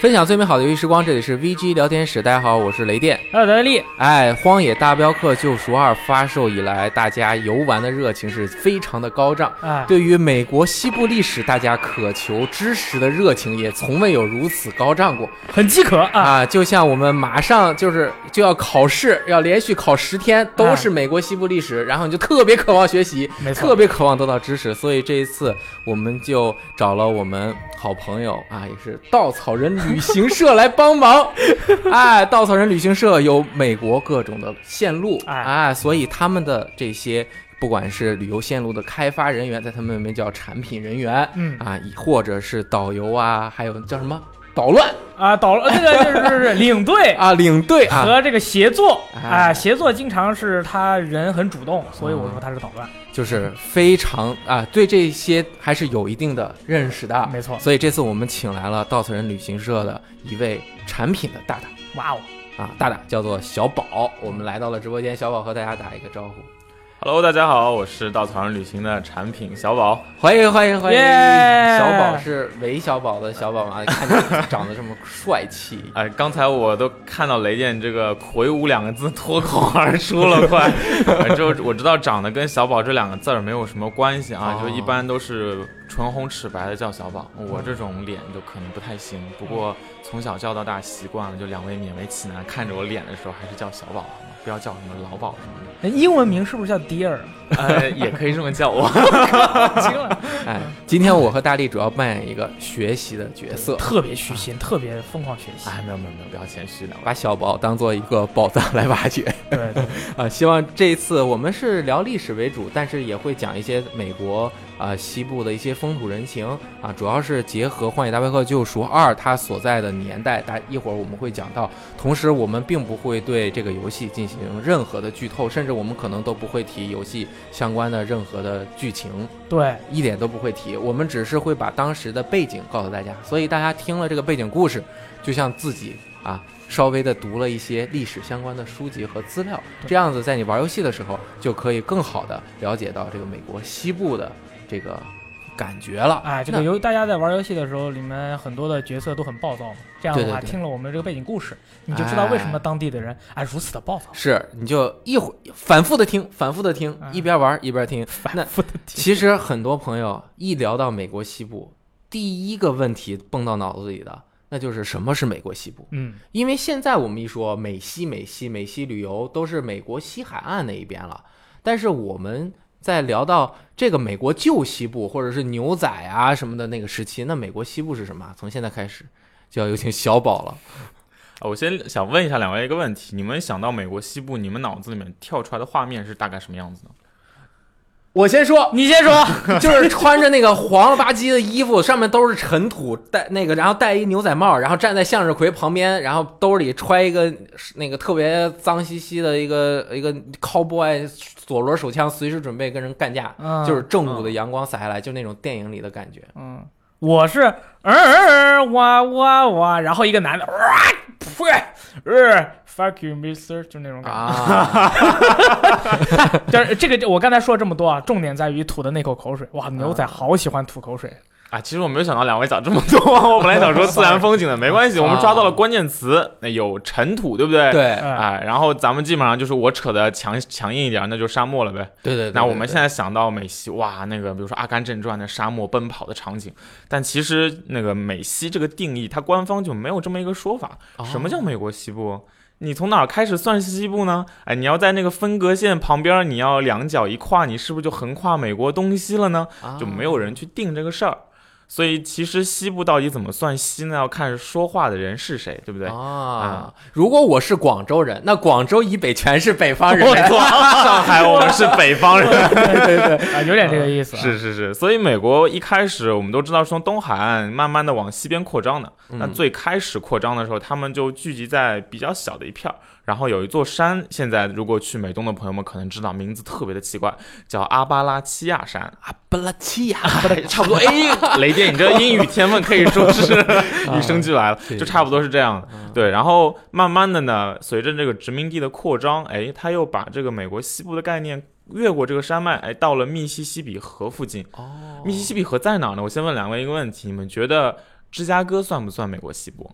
分享最美好的游戏时光，这里是 VG 聊天室。大家好，我是雷电。还有德利，哎，《荒野大镖客：救赎二》发售以来，大家游玩的热情是非常的高涨。哎，对于美国西部历史，大家渴求知识的热情也从未有如此高涨过很饥渴啊！啊！就像我们马上就是就要考试，要连续考十天，都是美国西部历史，然后你就特别渴望学习，特别渴望得到知识。所以这一次，我们就找了我们好朋友啊，也是稻草人旅行社来帮忙。哎，稻草人旅行社有美国各种的线路，哎哎，所以他们的这些。不管是旅游线路的开发人员，在他们那边叫产品人员，嗯啊，或者是导游啊，还有叫什么捣乱。啊，捣乱这个就是是领队 啊，领队啊，和这个协作哎。啊，协作经常是他人很主动，所以我说他是捣乱，就是非常啊，对这些还是有一定的认识的。没错。所以这次我们请来了稻草人旅行社的一位产品的大大。哇哦，啊，大大叫做小宝，我们来到了直播间，小宝和大家打一个招呼，Hello，大家好，我是稻草人旅行的产品小宝。欢迎欢迎欢迎！耶小宝是韦小宝的小宝吗？看着长得这么帅气，哎，刚才我都看到雷电这个“魁梧”两个字脱口而出了，快！呃就我知道长得跟小宝这两个字儿没有什么关系啊，哦就一般都是唇红齿白的叫小宝。我这种脸就可能不太行，不过从小叫到大习惯了，就两位勉为其难看着我脸的时候还是叫小宝？不要叫什么老鸨什么的英文名是不是叫 Dear？的，呃，也可以这么叫我。哎，今天我和大力主要扮演一个学习的角色，特别虚心，特别疯狂学习。哎，没有没有没有，不要谦虚两位。把小宝当做一个宝藏来挖掘。对对，啊，希望这一次我们是聊历史为主，但是也会讲一些美国啊、西部的一些风土人情啊，主要是结合《荒野大镖客：救赎二》它所在的年代，大一会儿我们会讲到。同时，我们并不会对这个游戏进行任何的剧透，甚至我们可能都不会提游戏相关的任何的剧情，对，一点都不会提。我们只是会把当时的背景告诉大家，所以大家听了这个背景故事，就像自己啊稍微的读了一些历史相关的书籍和资料，这样子在你玩游戏的时候就可以更好的了解到这个美国西部的这个感觉了。哎，这个那游大家在玩游戏的时候，里面很多的角色都很暴躁嘛。这样的话，对对对听了我们这个背景故事，你就知道为什么当地的人哎如此的暴躁。是，你就一会反复的听，反复的听，嗯一边玩一边听。那复的听其实很多朋友一聊到美国西部，第一个问题蹦到脑子里的，那就是什么是美国西部？嗯，因为现在我们一说美西、美西、美西旅游，都是美国西海岸那一边了。但是我们在聊到这个美国旧西部，或者是牛仔啊什么的那个时期，那美国西部是什么？从现在开始，就要有请小宝了。啊，我先想问一下两位一个问题：你们想到美国西部，你们脑子里面跳出来的画面是大概什么样子呢？我先说，你先说。就是穿着那个黄了吧唧的衣服，上面都是尘土，戴那个，然后戴一牛仔帽，然后站在向日葵旁边，然后兜里揣一个那个特别脏兮兮的一个一个 cowboy 左轮手枪，随时准备跟人干架，嗯就是正午的阳光洒下来，就那种电影里的感觉。嗯，我是嗯嗯嗯哇哇哇，然后一个男的哇呸呃 fuck you mister，就那种感觉。啊，就是这个，我刚才说了这么多啊，重点在于吐的那口口水。哇，牛仔好喜欢吐口水。啊，其实我没有想到两位讲这么多，我本来想说自然风景的，没关系，我们抓到了关键词，那有尘土，对不对？。对哎，哎，然后咱们基本上就是我扯的强强硬一点，那就沙漠了呗。对对对。那我们现在在想到美西，哇，那个比如说《阿甘正传》的沙漠奔跑的场景，但其实那个美西这个定义，它官方就没有这么一个说法。什么叫美国西部？你从哪儿开始算西部呢？哎，你要在那个分隔线旁边，你要两脚一跨，你是不是就横跨美国东西了呢？就没有人去定这个事儿。所以其实西部到底怎么算西呢？要看说话的人是谁，对不对？啊。如果我是广州人，那广州以北全是北方人。没错，上海我们是北方人。对对对，啊，有点这个意思、啊。是是是，所以美国一开始我们都知道是从东海岸慢慢的往西边扩张的。那嗯最开始扩张的时候，他们就聚集在比较小的一片儿，然后有一座山，现在如果去美东的朋友们可能知道，名字特别的奇怪，叫阿巴拉契亚山。阿巴拉契亚，差不多，哎，雷电，你这 英语天分可以说是与生俱来了，就差不多是这样。对，然后慢慢的呢，随着这个殖民地的扩张，哎，他又把这个美国西部的概念越过这个山脉，哎，到了密西西比河附近。哦密西西比河在哪儿呢？我先问两位一个问题，你们觉得芝加哥算不算美国西部？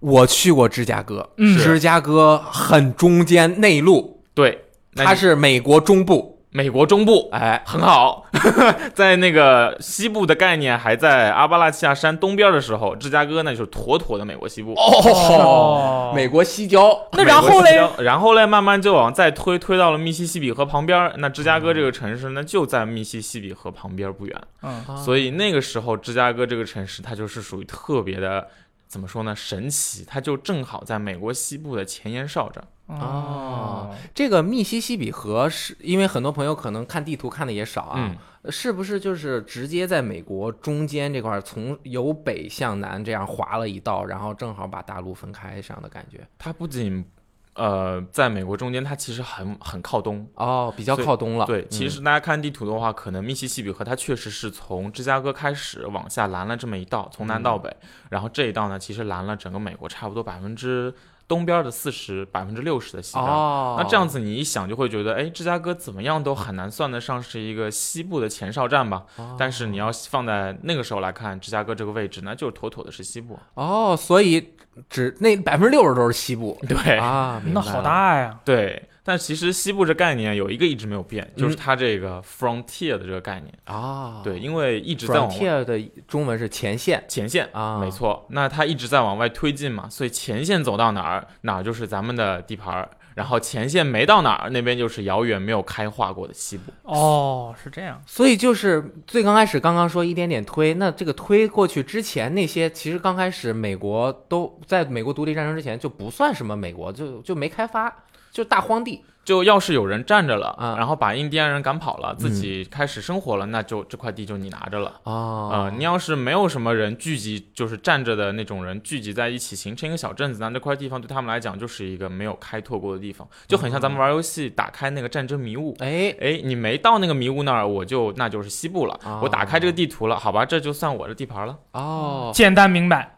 我去过芝加哥，嗯。芝加哥很中间内陆，对，那它你是美国中部，美国中部，哎，很好，在那个西部的概念还在阿巴拉契亚山东边的时候，芝加哥那就是妥妥的美国西部。哦美国西郊，那然后嘞国西郊然后嘞，慢慢就往再推，推到了密西西比河旁边。儿。那芝加哥这个城市呢，就在密西西比河旁边不远。嗯。所以那个时候，芝加哥这个城市它就是属于特别的，怎么说呢？神奇，它就正好在美国西部的前沿哨这儿。哦，这个密西西比河是因为很多朋友可能看地图看的也少啊，嗯，是不是就是直接在美国中间这块儿，从由北向南这样划了一道，然后正好把大陆分开上的感觉？它不仅呃在美国中间，它其实很很靠东。哦，比较靠东了。对，嗯其实大家看地图的话，可能密西西比河它确实是从芝加哥开始往下拦了这么一道，从南到北，然后这一道呢，其实拦了整个美国差不多百分之东边的四十，百分之六十的西边。哦，那这样子你一想就会觉得，哎，芝加哥怎么样都很难算得上是一个西部的前哨站吧？哦但是你要放在那个时候来看，芝加哥这个位置，那就是妥妥的是西部。哦，所以只那百分之六十都是西部对，啊，那好大呀！对。但其实西部这概念有一个一直没有变，就是它这个 frontier 的这个概念。啊。对，因为一直在往外 frontier 的中文是前线前线啊，没错，那它一直在往外推进嘛，所以前线走到哪儿，哪儿就是咱们的地盘儿，然后前线没到哪儿，那边就是遥远没有开化过的西部。哦，是这样。所以就是最刚开始刚刚说一点点推，那这个推过去之前那些，其实刚开始美国都在美国独立战争之前就不算什么美国，就就没开发，就大荒地。就要是有人站着了，嗯然后把印第安人赶跑了，自己开始生活了，那就这块地就你拿着了。哦呃，你要是没有什么人聚集，就是站着的那种人聚集在一起形成一个小镇子，那这块地方对他们来讲就是一个没有开拓过的地方，就很像咱们玩游戏打开那个战争迷雾。哎，哎，你没到那个迷雾那儿，我就那就是西部了。哦我打开这个地图了，好吧，这就算我的地盘了。哦，简单明白。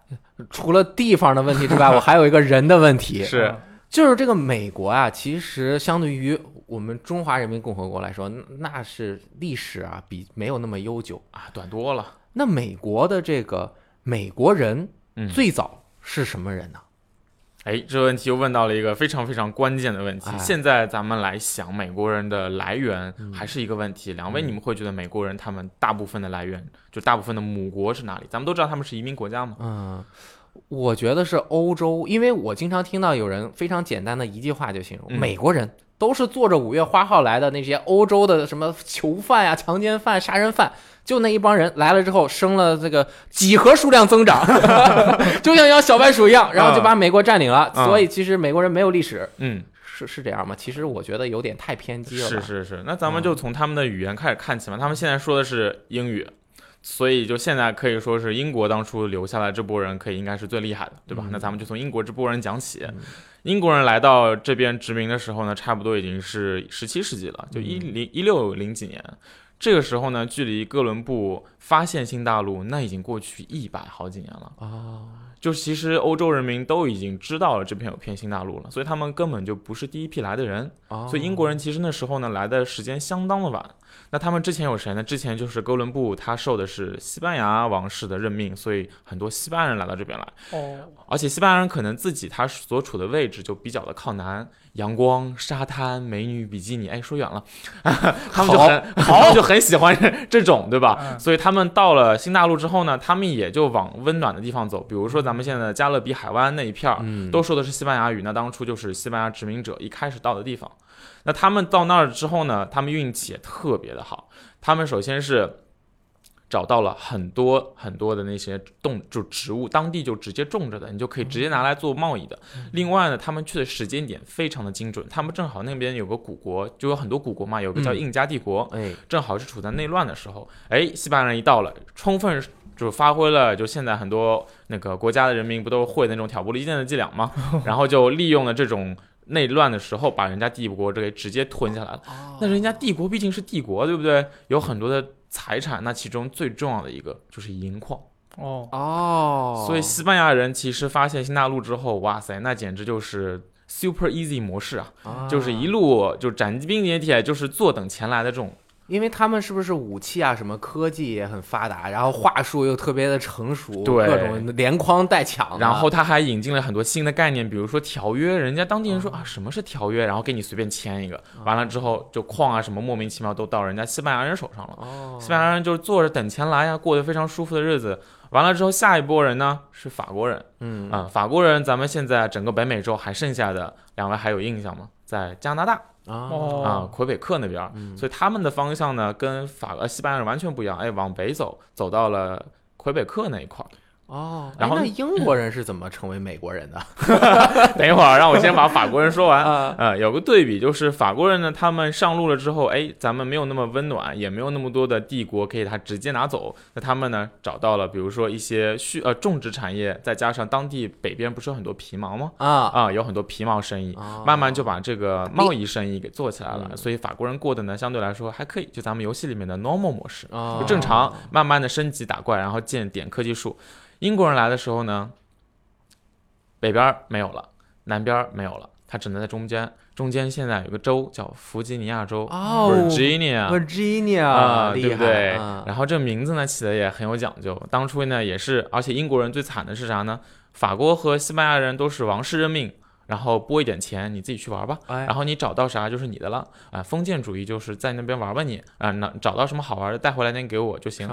除了地方的问题之外，我还有一个人的问题，是嗯就是这个美国啊，其实相对于我们中华人民共和国来说，那那是历史啊比没有那么悠久。啊，短多了。那美国的这个美国人嗯，最早是什么人呢？哎，这个问题又问到了一个非常非常关键的问题。哎现在咱们来想美国人的来源嗯还是一个问题。两位，嗯你们会觉得美国人他们大部分的来源，就大部分的母国是哪里？咱们都知道他们是移民国家嘛。嗯，我觉得是欧洲，因为我经常听到有人非常简单的一句话就形容、嗯美国人都是坐着五月花号来的那些欧洲的什么囚犯呀、强奸犯、杀人犯，就那一帮人来了之后，生了这个几何数量增长，就像养小白鼠一样，然后就把美国占领了。嗯所以其实美国人没有历史，嗯，是是这样吗？其实我觉得有点太偏激了。是是是。那咱们就从他们的语言开始看起嘛。他们现在说的是英语。所以，就现在可以说是英国当初留下来这波人，可以应该是最厉害的，对吧？嗯那咱们就从英国这波人讲起。嗯英国人来到这边殖民的时候呢，差不多已经是十七世纪了，就一嗯零一六零几年。这个时候呢，距离哥伦布发现新大陆那已经过去一百好几年了。啊，就是其实欧洲人民都已经知道了这片有片新大陆了，所以他们根本就不是第一批来的人。哦所以英国人其实那时候呢来的时间相当的晚。那他们之前有谁呢？之前就是哥伦布，他受的是西班牙王室的任命，所以很多西班牙人来到这边来。哦，而且西班牙人可能自己他所处的位置就比较的靠南，阳光、沙滩、美女、比基尼，哎，说远了，他们就很他们就很喜欢这种，对吧？嗯所以他们到了新大陆之后呢，他们也就往温暖的地方走，比如说咱们现在的加勒比海湾那一片儿，嗯都说的是西班牙语，那当初就是西班牙殖民者一开始到的地方。那他们到那儿之后呢，他们运气也特别的好，他们首先是。找到了很多很多的那些动就植物，当地就直接种着的，你就可以直接拿来做贸易的。另外呢，他们去的时间点非常的精准，他们正好那边有个古国，就有很多古国嘛，有个叫嗯印加帝国，哎，正好是处在内乱的时候。哎，西班牙人一到了，充分就发挥了就现在很多那个国家的人民不都会那种挑拨离间的伎俩吗？然后就利用了这种。内乱的时候，把人家帝国这给直接吞下来了。那人家帝国毕竟是帝国，对不对？有很多的财产，那其中最重要的一个就是银矿。哦，哦，所以西班牙人其实发现新大陆之后，哇塞，那简直就是 super easy 模式啊，啊就是一路就斩钉截铁，就是坐等钱来的这种因为他们是不是武器啊，什么科技也很发达，然后话术又特别的成熟，对。各种连框带抢的，然后他还引进了很多新的概念，比如说条约，人家当地人说啊什么是条约，然后给你随便签一个，完了之后就矿啊什么莫名其妙都到人家西班牙人手上了。哦，西班牙人就是坐着等钱来呀，过得非常舒服的日子。完了之后，下一波人呢是法国人。嗯。啊、法国人，咱们现在整个北美洲还剩下的两位还有印象吗？在加拿大啊啊、哦，魁北克那边，嗯。所以他们的方向呢跟法呃西班牙人完全不一样，哎，往北走，走到了魁北克那一块儿。哦，然后哎那英国人是怎么成为美国人的？等一会儿，让我先把法国人说完。啊呃，有个对比，就是法国人呢，他们上路了之后，哎，咱们没有那么温暖，也没有那么多的帝国可以他直接拿走。那他们呢，找到了比如说一些畜呃种植产业，再加上当地北边不是有很多皮毛吗？啊啊，有很多皮毛生意，啊慢慢就把这个贸易生意给做起来了。嗯所以法国人过得呢，相对来说还可以，就咱们游戏里面的 normal 模式。啊就正常，慢慢的升级打怪，然后建点科技树。英国人来的时候呢，北边儿没有了，南边儿没有了，它只能在中间。中间现在有个州叫弗吉尼亚州、哦 （Virginia）。Virginia 啊、厉害对不对？啊然后这名字呢起的也很有讲究。当初呢也是，而且英国人最惨的是啥呢？法国和西班牙人都是王室任命，然后拨一点钱，你自己去玩吧。哎然后你找到啥就是你的了啊、封建主义就是在那边玩吧你啊，那、找到什么好玩的带回来那给我就行。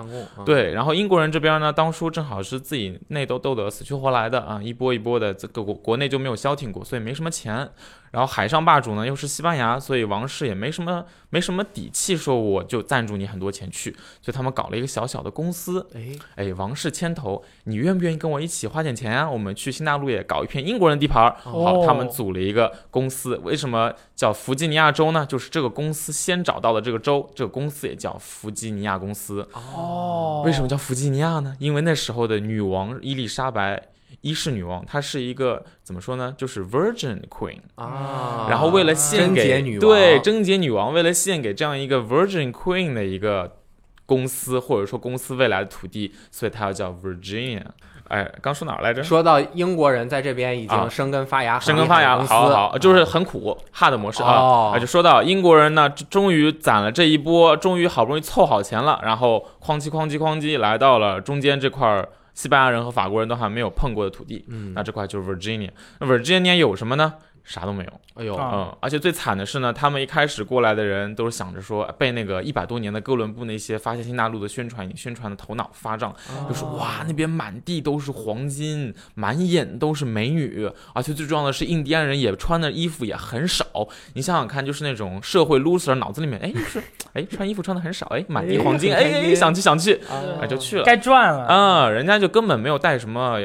对，然后英国人这边呢，当初正好是自己内斗斗得死去活来的啊，一波一波的，这个国国内就没有消停过，所以没什么钱。然后海上霸主呢又是西班牙，所以王室也没什么没什么底气说我就赞助你很多钱去，所以他们搞了一个小小的公司，哎哎，王室牵头，你愿不愿意跟我一起花点钱啊？我们去新大陆也搞一片英国人地盘儿。好，哦他们组了一个公司，为什么叫弗吉尼亚州呢？就是这个公司先找到了这个州，这个公司也叫弗吉尼亚公司。哦，为什么叫弗吉尼亚呢？因为那时候的女王伊丽莎白一世女王，她是一个怎么说呢？就是 Virgin Queen。啊，然后为了献给对贞洁女王，为了献给这样一个 Virgin Queen 的一个公司，或者说公司未来的土地，所以她要叫 Virginia。哎，刚说哪儿来着？说到英国人在这边已啊经生根发芽，生根发芽了，好好好，就是很苦，hard 模式啊，就说到英国人呢，终于攒了这一波，终于好不容易凑好钱了，然后哐叽哐叽哐叽来到了中间这块儿，西班牙人和法国人都还没有碰过的土地，嗯，那这块就是 Virginia。那 Virginia 有什么呢？啥都没有。哎呦啊嗯，而且最惨的是呢，他们一开始过来的人都是想着说，被那个一百多年的哥伦布那些发现新大陆的宣传，宣传的头脑发胀，就说哇，那边满地都是黄金，满眼都是美女，而且最重要的是，印第安人也穿的衣服也很少。你想想看，就是那种社会 loser 脑子里面，哎，就是 哎穿衣服穿的很少，哎，满地黄金，哎哎，想去想去，啊哎就去了。该赚了。啊、人家就根本没有带什么。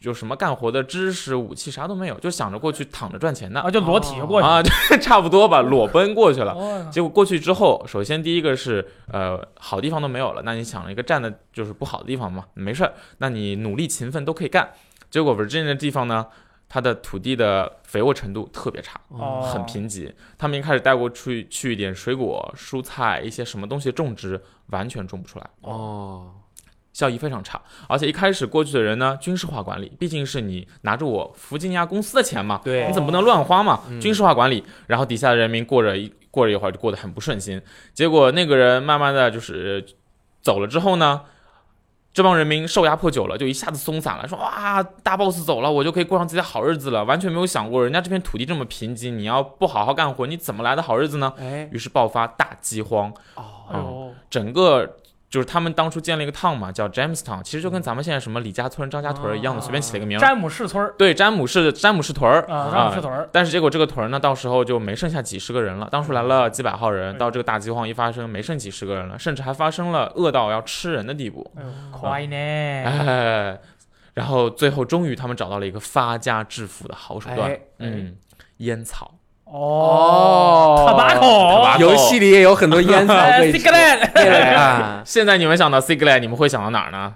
有什么干活的知识、武器啥都没有，就想着过去躺着赚钱的啊，就裸体就过去。啊，对，差不多吧，裸奔过去了。哦结果过去之后，首先第一个是呃好地方都没有了，那你想一个站的就是不好的地方嘛，没事儿，那你努力勤奋都可以干。结果 Virginia 的地方呢，它的土地的肥沃程度特别差，哦很贫瘠。他们一开始带过去去一点水果、蔬菜一些什么东西种植，完全种不出来。哦，效益非常差，而且一开始过去的人呢，军事化管理，毕竟是你拿着我弗吉尼亚公司的钱嘛，对你怎么不能乱花嘛？嗯军事化管理，然后底下的人民过着一过了一会儿就过得很不顺心，结果那个人慢慢的就是走了之后呢，这帮人民受压迫久了，就一下子松散了，说哇，大 boss 走了，我就可以过上自己的好日子了，完全没有想过人家这片土地这么贫瘠，你要不好好干活，你怎么来的好日子呢？哎，于是爆发大饥荒，哦，哦，整个就是他们当初建了一个 town 嘛，叫 Jamestown，其实就跟咱们现在什么李家村、张家屯儿一样的，啊随便起了一个名。詹姆士村儿对，詹姆士詹姆士屯儿啊，詹姆士屯儿。但是结果这个屯儿呢，到时候就没剩下几十个人了。当初来了几百号人，嗯到这个大饥荒一发生，没剩几十个人了，甚至还发生了饿到要吃人的地步。哎呦，快呢！哎，然后最后终于他们找到了一个发家致富的好手段哎，嗯，烟草。哦，tobacco，游戏里也有很多烟草，cigarette，现在你们想到 cigarette，你们会想到哪儿呢？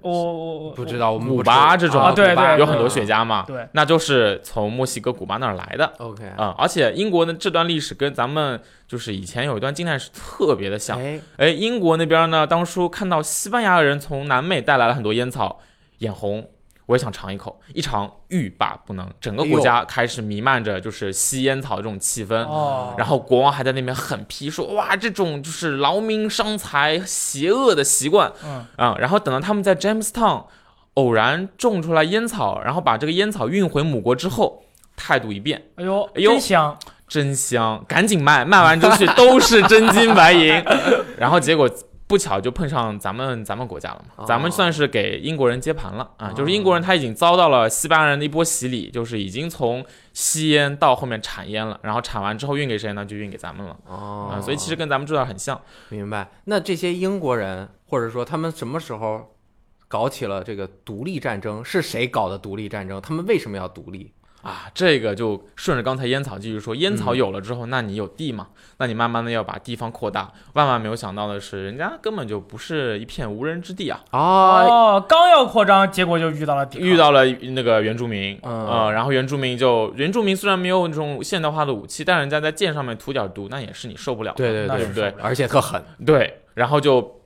我我我。不知道古巴这种啊对对有很多雪茄嘛，对。那就是从墨西哥、古巴那儿来的。OK，啊、而且英国的这段历史跟咱们就是以前有一段近代史特别的像。哎，哎，英国那边呢，当初看到西班牙人从南美带来了很多烟草，眼红。我也想尝一口，一尝欲罢不能，整个国家开始弥漫着就是吸烟草这种气氛。哦，然后国王还在那边狠批说：“哇，这种就是劳民伤财、邪恶的习惯。”嗯啊、然后等到他们在 Jamestown 偶然种出来烟草，然后把这个烟草运回母国之后，态度一变，哎呦，哎呦真香，真香，赶紧卖，卖完出去都是真金白银。然后结果不巧就碰上咱们咱们国家了嘛，哦咱们算是给英国人接盘了啊，哦就是英国人他已经遭到了西班牙人的一波洗礼，就是已经从吸烟到后面产烟了，然后产完之后运给谁呢？就运给咱们了哦啊，所以其实跟咱们这段很像。明白。那这些英国人，或者说他们什么时候搞起了这个独立战争？是谁搞的独立战争？他们为什么要独立？啊，这个就顺着刚才烟草继续说，烟草有了之后，那你有地嘛？那你慢慢的要把地方扩大。万万没有想到的是，人家根本就不是一片无人之地啊，哦，哦，刚要扩张，结果就遇到了遇到了那个原住民，嗯呃，然后原住民就原住民虽然没有那种现代化的武器，但人家在剑上面涂点毒，那也是你受不了的，对对对不对？而且特狠。对，然后就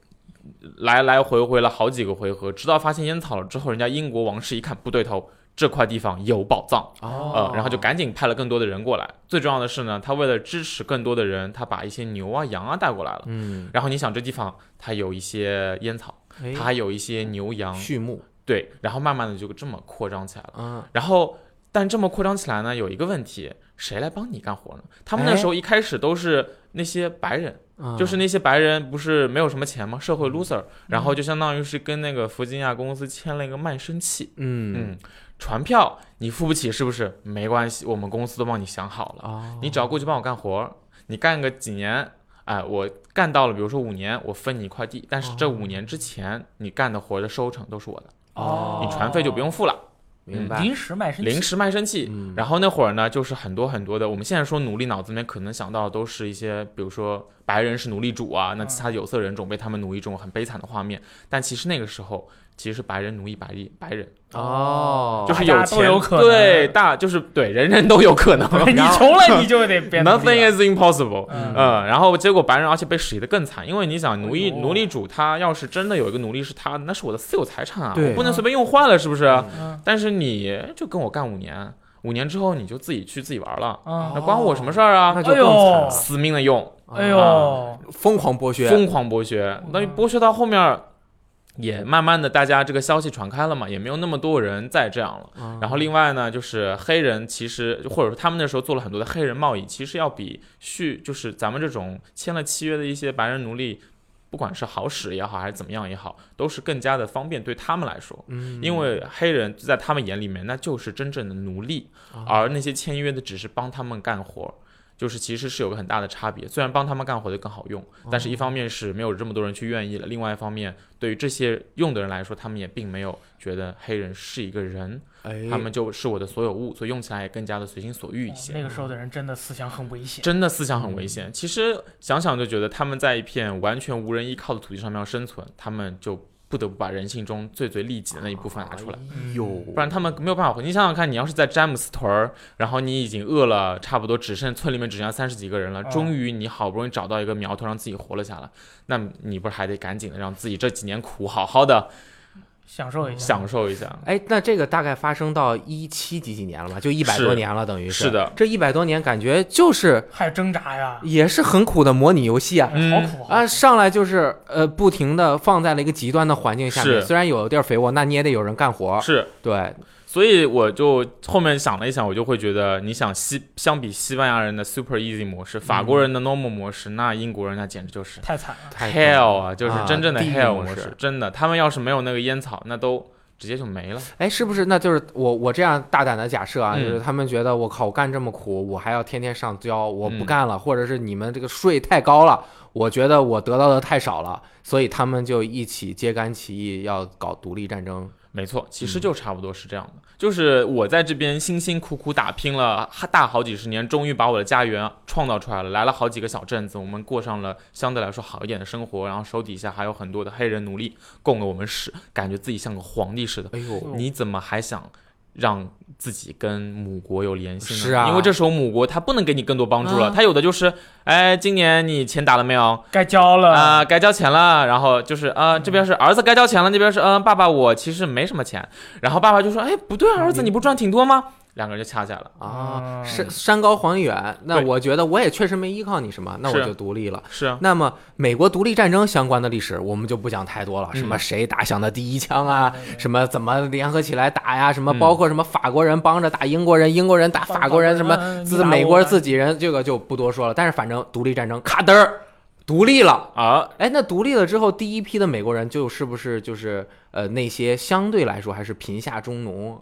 来来回回了好几个回合，直到发现烟草了之后，人家英国王室一看不对头，这块地方有宝藏，哦。呃，然后就赶紧派了更多的人过来。最重要的是呢，他为了支持更多的人，他把一些牛啊、羊啊带过来了。嗯，然后你想，这地方它有一些烟草，哎它还有一些牛羊，畜牧，对，然后慢慢的就这么扩张起来了。嗯，然后，但这么扩张起来呢，有一个问题，谁来帮你干活呢？他们那哎时候一开始都是那些白人，嗯。就是那些白人不是没有什么钱吗？社会 loser，然后就相当于是跟那个弗吉尼亚公司签了一个卖身契，嗯。嗯，船票你付不起是不是？没关系，我们公司都帮你想好了，哦，你只要过去帮我干活儿，你干个几年。哎，我干到了，比如说五年，我分你一块地，但是这五年之前你干的活儿的收成都是我的，哦你船费就不用付了。明白。临时卖身契临时卖身契。嗯然后那会儿呢，就是很多很多的，我们现在说奴隶，脑子里面可能想到的都是一些，比如说白人是奴隶主啊，那其他有色人种被他们奴役这种很悲惨的画面。但其实那个时候，其实是白人奴役白人，白人。哦，就是有钱，有可能。对，大就是对，人人都有可能。你穷了你就得变 Nothing is impossible。嗯。嗯，然后结果白人而且被使得更惨，因为你想奴役哎奴隶主，他要是真的有一个奴隶是他的，那是我的私有财产啊，我不能随便用坏了，是不是？嗯。但是你就跟我干五年，五年之后你就自己去自己玩了，嗯那关我什么事儿啊？那就更惨了，死命的用，哎呦，疯狂剥削，疯狂剥削，那剥削到后面。也慢慢的，大家这个消息传开了嘛，也没有那么多人再这样了。嗯然后另外呢，就是黑人其实或者说他们那时候做了很多的黑人贸易，其实要比续就是咱们这种签了契约的一些白人奴隶，不管是好使也好还是怎么样也好，都是更加的方便对他们来说。嗯因为黑人在他们眼里面那就是真正的奴隶，哦而那些签约的只是帮他们干活。就是其实是有个很大的差别，虽然帮他们干活的更好用，但是一方面是没有这么多人去愿意了，另外一方面对于这些用的人来说，他们也并没有觉得黑人是一个人，哎，他们就是我的所有物，所以用起来也更加的随心所欲一些。那个时候的人真的思想很危险。真的思想很危险。其实想想就觉得他们在一片完全无人依靠的土地上面要生存，他们就不得不把人性中最最利己的那一部分拿出来。哎，不然他们没有办法活。你想想看，你要是在詹姆斯屯儿，然后你已经饿了，差不多只剩村里面只剩下三十几个人了，哦终于你好不容易找到一个苗头，让自己活了下来，那你不是还得赶紧的让自己这几年苦好好的享受一下，享受一下？哎，那这个大概发生到一七几几年了吧？就一百多年了，等于是。是的。这一百多年感觉就是还有挣扎呀，也是很苦的模拟游戏啊。嗯好苦啊，上来就是呃，不停的放在了一个极端的环境下面，虽然有地儿肥沃，那你也得有人干活。是，对，所以我就后面想了一想，我就会觉得，你想西相比西班牙人的 super easy 模式，法国人的 normal 模式，那英国人那简直就是太惨了。太 hell 啊，就是啊真正的 hell 模式模式，真的，他们要是没有那个烟草，那都直接就没了。哎，是不是？那就是我我这样大胆的假设啊，嗯就是他们觉得我靠，我干这么苦，我还要天天上交，我不嗯干了，或者是你们这个税太高了，我觉得我得到的太少了，所以他们就一起揭竿起义，要搞独立战争。没错，其嗯实就差不多是这样的。就是我在这边辛辛苦苦打拼了大好几十年，终于把我的家园创造出来了。来了好几个小镇子，我们过上了相对来说好一点的生活。然后手底下还有很多的黑人奴隶供了我们使，感觉自己像个皇帝似的。哎呦，你怎么还想让自己跟母国有联系呢？是啊因为这时候母国他不能给你更多帮助了，啊有的就是，哎，今年你钱打了没有？该交了啊、该交钱了，然后就是呃，这边是儿子该交钱了，那边是嗯、呃爸爸我其实没什么钱，然后爸爸就说，哎，不对啊，儿子你不赚挺多吗？两个人就掐起来了。啊，嗯山山高皇帝远，那我觉得我也确实没依靠你什么，那我就独立了。是啊，那么美国独立战争相关的历史，我们就不讲太多了，嗯什么谁打响的第一枪啊，什么怎么联合起来打呀，什么嗯包括什么法国人帮着打英国人，英国人打法国人，什么嗯自美国人自己人，这个就不多说了。但是反正独立战争咔嘚儿独立了。啊，哎，那独立了之后，第一批的美国人就是不是就是呃那些相对来说还是贫下中农？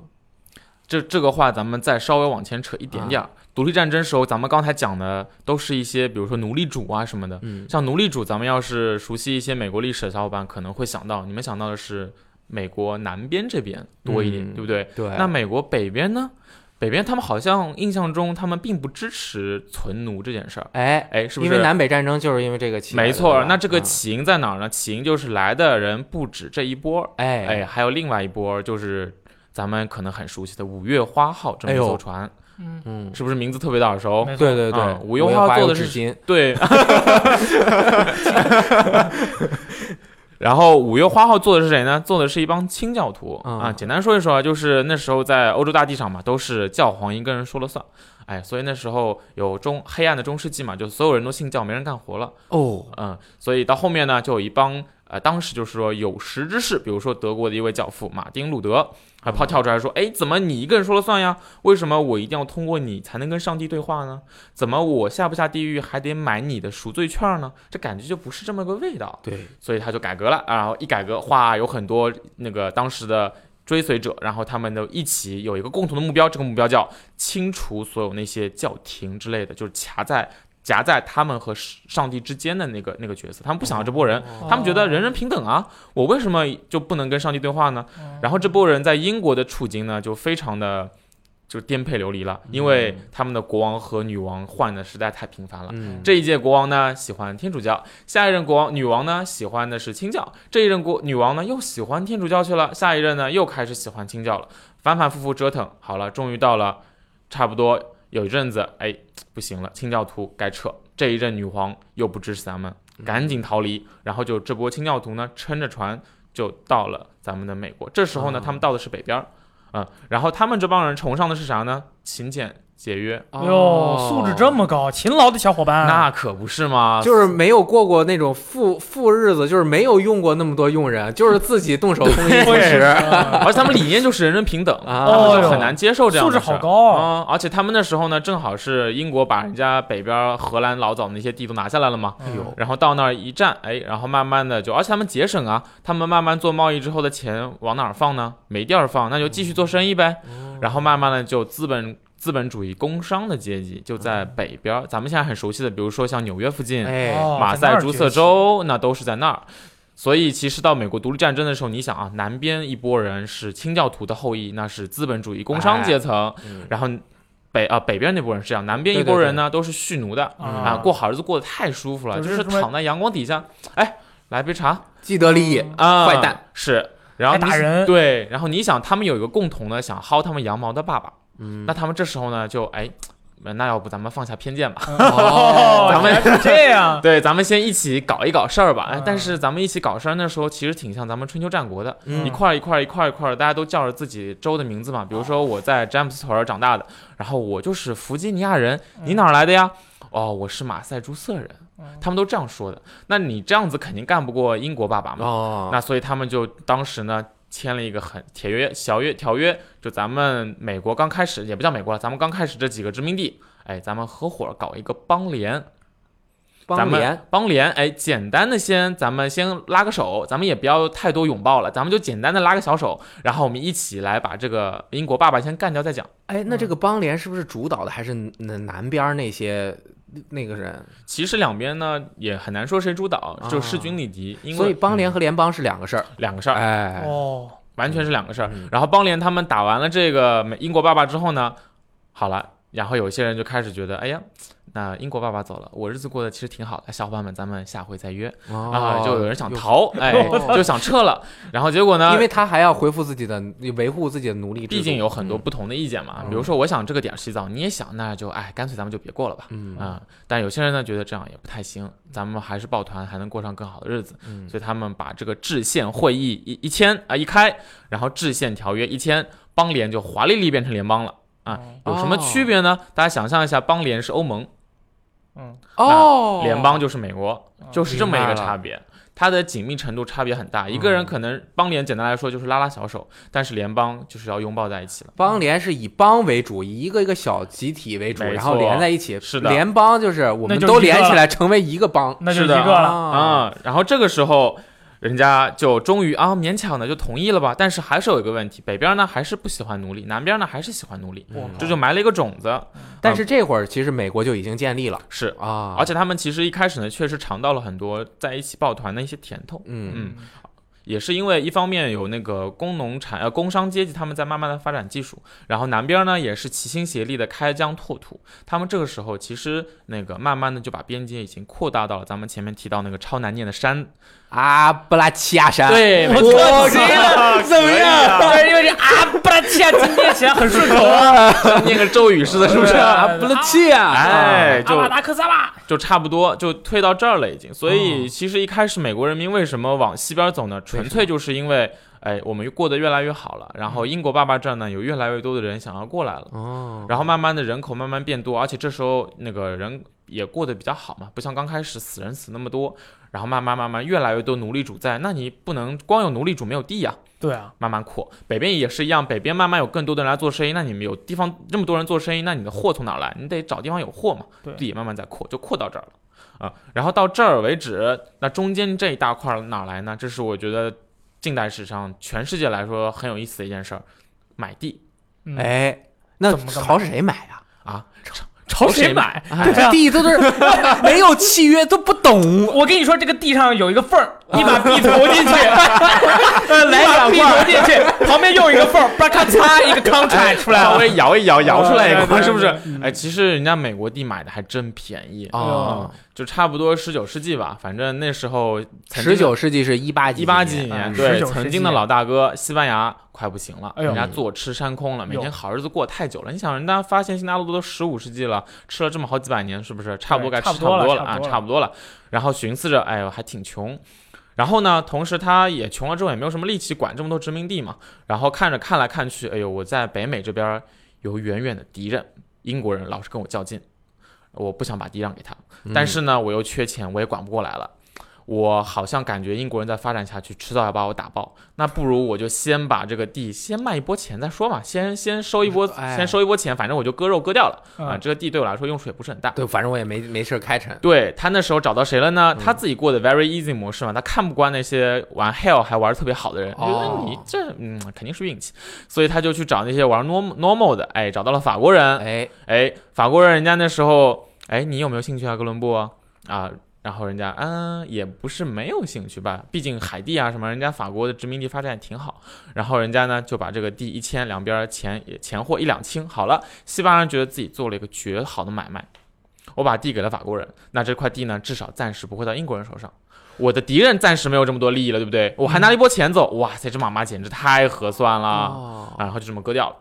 这这个话咱们再稍微往前扯一点点儿。独立战争时候，咱们刚才讲的都是一些，比如说奴隶主啊什么的。嗯，像奴隶主，咱们要是熟悉一些美国历史的小伙伴可能会想到，你们想到的是美国南边这边多一点，嗯对不对？对。那美国北边呢？北边他们好像印象中他们并不支持存奴这件事儿。哎，哎，是不是？因为南北战争就是因为这个起。没错，那这个嗯起因在哪儿呢？起因就是来的人不止这一波儿，哎哎，还有另外一波儿，就是咱们可能很熟悉的五月花号这么一艘船，嗯，嗯，是不是名字特别的耳熟？对对对嗯，五月月花做的是有纸巾，对。然后五月花号做的是谁呢？做的是一帮清教徒、嗯啊。简单说一说啊，就是那时候在欧洲大地上嘛，都是教皇一个人说了算。哎，所以那时候有中黑暗的中世纪嘛，就所有人都信教，没人干活了。哦，嗯，所以到后面呢，就有一帮呃，当时就是说有识之士，比如说德国的一位教父马丁路德，还跑跳出来说，哎，怎么你一个人说了算呀？为什么我一定要通过你才能跟上帝对话呢？怎么我下不下地狱还得买你的赎罪券呢？这感觉就不是这么个味道。对，所以他就改革了，然后一改革，哗，有很多那个当时的追随者，然后他们都一起有一个共同的目标，这个目标叫清除所有那些教廷之类的，就是卡在夹在他们和上帝之间的那个那个角色，他们不想要这波人，哦。他们觉得人人平等啊，我为什么就不能跟上帝对话呢？嗯然后这波人在英国的处境呢，就非常的就颠沛流离了，因为他们的国王和女王换的实在太频繁了。嗯，这一届国王呢喜欢天主教，下一任国王女王呢喜欢的是清教，这一任国女王呢又喜欢天主教去了，下一任呢又开始喜欢清教了，反反复复折腾，好了，终于到了差不多有一阵子，哎，不行了，清教徒该撤，这一任女皇又不支持咱们，赶紧逃离，然后就这波清教徒呢撑着船就到了咱们的美国，这时候呢哦他们到的是北边儿，嗯，然后他们这帮人崇尚的是啥呢？勤俭节约。哎呦，素质这么高，勤劳的小伙伴，那可不是吗，就是没有过过那种富富日子，就是没有用过那么多佣人，就是自己动手丰衣足食啊而且他们理念就是人人平等，啊他们哦就很难接受这样素质好高啊！啊、而且他们那时候呢，正好是英国把人家北边荷兰老早那些地都拿下来了嘛，哎呦。然后到那儿一站，哎，然后慢慢的就，而且他们节省啊，他们慢慢做贸易之后的钱往哪儿放呢？没地儿放，那就继续做生意呗。然后慢慢的就资本资本主义工商的阶级就在北边儿，咱们现在很熟悉的，比如说像纽约附近，马赛诸塞州，那都是在那儿。所以其实到美国独立战争的时候，你想啊，南边一波人是清教徒的后裔，那是资本主义工商阶层，嗯。然后北啊北边那波人是这样，南边一对对拨人呢都是蓄奴的嗯啊，过好日子过得太舒服了，就是躺在阳光底下，哎，来杯茶。既得利益，啊，坏蛋。是，然后打人。对，然后你想他们有一个共同的想薅他们羊毛的爸爸，嗯，那他们这时候呢就哎，那要不咱们放下偏见吧。哦 咱们是这样，对，咱们先一起搞一搞事儿吧。哎嗯，但是咱们一起搞事儿，那时候其实挺像咱们春秋战国的，嗯一块儿一块儿一块儿一块儿，大家都叫着自己州的名字嘛。比如说我在詹姆斯屯儿长大的，然后我就是弗吉尼亚人，你哪儿来的呀？哦，我是马赛诸塞人，他们都这样说的。那你这样子肯定干不过英国爸爸嘛。哦，那所以他们就当时呢签了一个很铁约小约条约，就咱们美国刚开始也不叫美国了，咱们刚开始这几个殖民地，哎，咱们合伙搞一个邦联。邦联，邦联，哎，简单的先，咱们先拉个手，咱们也不要太多拥抱了，咱们就简单的拉个小手，然后我们一起来把这个英国爸爸先干掉再讲。哎，那这个邦联是不是主导的还是南南边那些那个人？其实两边呢也很难说谁主导，就啊势均力敌，因为所以邦联嗯和联邦是两个事儿。两个事儿，哎，哦，完全是两个事儿嗯。然后邦联他们打完了这个美英国爸爸之后呢，好了，然后有些人就开始觉得，哎呀，那英国爸爸走了，我日子过得其实挺好的，小伙伴们，咱们下回再约啊。啊就有人想逃，哎，就想撤了，然后结果呢？因为他还要恢复自己的维护自己的奴隶，毕竟有很多不同的意见嘛，嗯比如说我想这个点儿洗澡，你也想，那就哎，干脆咱们就别过了吧。嗯啊、但有些人呢觉得这样也不太行，咱们还是抱团，还能过上更好的日子，嗯所以他们把这个制宪会议一一签啊一开，然后制宪条约一签，邦联就华丽丽变成联邦了啊。有什么区别呢？大家想象一下，邦联是欧盟，嗯，哦，联邦就是美国，就是这么一个差别。它的紧密程度差别很大，一个人可能邦联简单来说就是拉拉小手，但是联邦就是要拥抱在一起了。邦联是以邦为主，以一个一个小集体为主，然后连在一起。是的联邦就是我们都连起来成为一个邦。那就是一的个了。啊，啊、然后这个时候，人家就终于啊勉强的就同意了吧，但是还是有一个问题，北边呢还是不喜欢奴隶，南边呢还是喜欢奴隶，嗯。这就埋了一个种子。但是这会儿其实美国就已经建立了。是，啊，而且他们其实一开始呢，确实尝到了很多在一起抱团的一些甜头。嗯。嗯，也是因为一方面有那个工农产呃工商阶级他们在慢慢的发展技术，然后南边呢也是齐心协力的开疆拓土，他们这个时候其实那个慢慢的就把边界已经扩大到了咱们前面提到那个超难念的山，阿布拉契亚山，对，没我错。特急了，怎么样？对，因为这阿，布拉契亚今天起来很顺口啊，念个咒语似的，是不是？阿布拉契亚，哎，就阿瓦达克萨巴。就差不多就退到这儿了已经。所哦以其实一开始美国人民为什么往西边走呢？纯粹就是因为，哎，我们过得越来越好了，然后英国爸爸这儿呢有越来越多的人想要过来了，哦，然后慢慢的人口慢慢变多，而且这时候那个人也过得比较好嘛，不像刚开始死人死那么多，然后慢慢慢慢越来越多奴隶主在，那你不能光有奴隶主没有地呀、对啊，慢慢扩，北边也是一样，北边慢慢有更多的人来做生意，那你们有地方这么多人做生意，那你的货从哪儿来？你得找地方有货嘛，地也慢慢在扩，就扩到这儿了啊、然后到这儿为止，那中间这一大块儿哪儿来呢？这是我觉得近代史上全世界来说很有意思的一件事儿，买地嗯，哎，那朝谁买啊？啊，朝谁谁买？哎对啊地都是 没有契约，都不懂。我跟你说，这个地上有一个缝儿，你把币投进去，呃来两币投进去，旁边又一个缝儿，叭咔嚓，一个 contract 出来了。稍微摇一摇，摇出来一块，对对是不是？哎，其实人家美国地买的还真便宜啊就差不多十九世纪吧，反正那时候十九世纪是一八一八几几年，嗯对，19世纪曾经的老大哥西班牙快不行了，哎人家坐吃山空了，每哟天好日子过太久了。你想，人家发现新大陆都十五世纪了，吃了这么好几百年，是不是差不多该吃差不多了多了啊？差不多了差不多了。然后寻思着，哎呦，还挺穷。然后呢，同时他也穷了之后也没有什么力气管这么多殖民地嘛。然后看着看来看去，哎呦，我在北美这边有远远的敌人，英国人老是跟我较劲，我不想把地让给他。但是呢，我又缺钱，我也管不过来了。我好像感觉英国人再发展下去，迟早要把我打爆。那不如我就先把这个地先卖一波钱再说嘛，先先收一波，哎先收一波钱，反正我就割肉割掉了啊。嗯这个地对我来说用处也不是很大。对，反正我也没没事儿开城。对他那时候找到谁了呢？他自己过的 very easy 模式嘛，他看不惯那些玩 hell 还玩的特别好的人，觉得哦你这嗯肯定是运气，所以他就去找那些玩 normal normal 的，哎，找到了法国人，哎，哎，法国人人家那时候，哎，你有没有兴趣啊，哥伦布啊？啊然后人家嗯也不是没有兴趣吧，毕竟海地啊什么，人家法国的殖民地发展也挺好。然后人家呢就把这个地一签，两边钱也钱货一两清，好了，西班牙人觉得自己做了一个绝好的买卖，我把地给了法国人，那这块地呢至少暂时不会到英国人手上。我的敌人暂时没有这么多利益了，对不对？我还拿了一波钱走，哇塞，这妈妈简直太合算了！然后就这么割掉了。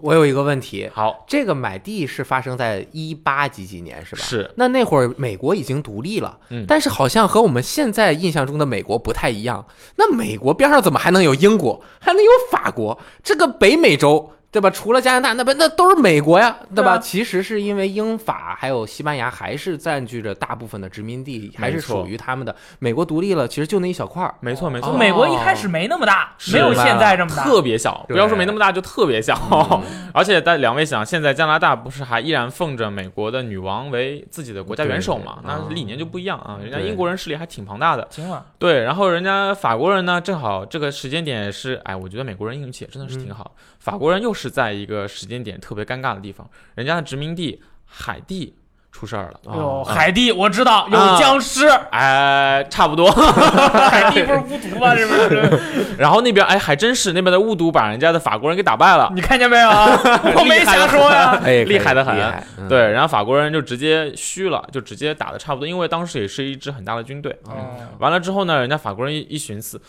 我有一个问题，好，这个买地是发生在一八几几年是吧？。是那那会儿美国已经独立了，嗯但是好像和我们现在印象中的美国不太一样。那美国边上怎么还能有英国，还能有法国？这个北美洲对吧？除了加拿大，那不那都是美国呀，对吧？对啊其实是因为英法还有西班牙还是占据着大部分的殖民地，还是属于他们的。美国独立了，其实就那一小块儿。没错没错。哦美国一开始没那么大，是没有现在这么大。特别小，不要说没那么大，就特别小。而且但两位想，现在加拿大不是还依然奉着美国的女王为自己的国家元首嘛？那理念就不一样啊，人家英国人势力还挺庞大的。行了，对，然后人家法国人呢，正好这个时间点是，哎，我觉得美国人运气也真的是挺好。法国人又是在一个时间点特别尴尬的地方，人家的殖民地海地出事儿了。哎呦，啊海地我知道有啊僵尸，哎，差不多。海地不是巫毒吗？是不是？然后那边哎，还真是那边的巫毒把人家的法国人给打败了。你看见没有啊？我没瞎说呀。哎，厉害的很害嗯对，然后法国人就直接虚了，就直接打的差不多，因为当时也是一支很大的军队。哦完了之后呢，人家法国人一一寻思，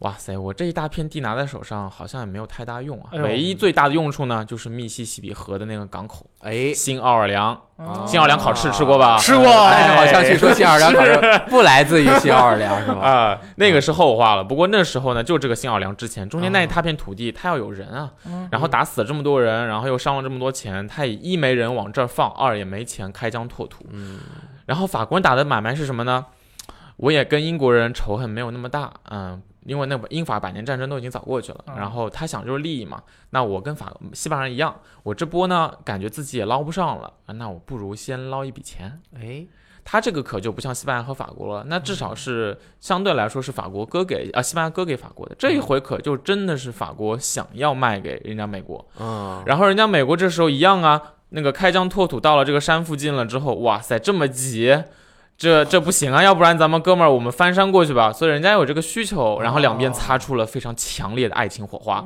哇塞，我这一大片地拿在手上，好像也没有太大用啊。哎唯一最大的用处呢，就是密西西比河的那个港口哎，新奥尔良。哦新奥尔良烤翅吃过吧？吃过哎，好像据说新奥尔良烤 翅不来自于新奥尔良是吧？啊、那个是后话了。不过那时候呢，就这个新奥尔良之前，中间那一大片土地，它要有人啊，嗯然后打死了这么多人，然后又伤了这么多钱，他也一没人往这儿放，二也没钱开疆拓土。嗯，然后法国人打的买卖是什么呢？我也跟英国人仇恨没有那么大，嗯，因为那英法百年战争都已经早过去了。嗯然后他想就是利益嘛，那我跟法西班牙人一样，我这波呢感觉自己也捞不上了，那我不如先捞一笔钱。哎，他这个可就不像西班牙和法国了，那至少是相对来说是法国割给啊西班牙割给法国的，这一回可就真的是法国想要卖给人家美国，嗯，然后人家美国这时候一样啊，那个开疆拓土到了这个山附近了之后，哇塞，这么急，这这不行啊，要不然咱们哥们儿我们翻山过去吧。所以人家有这个需求，然后两边擦出了非常强烈的爱情火花，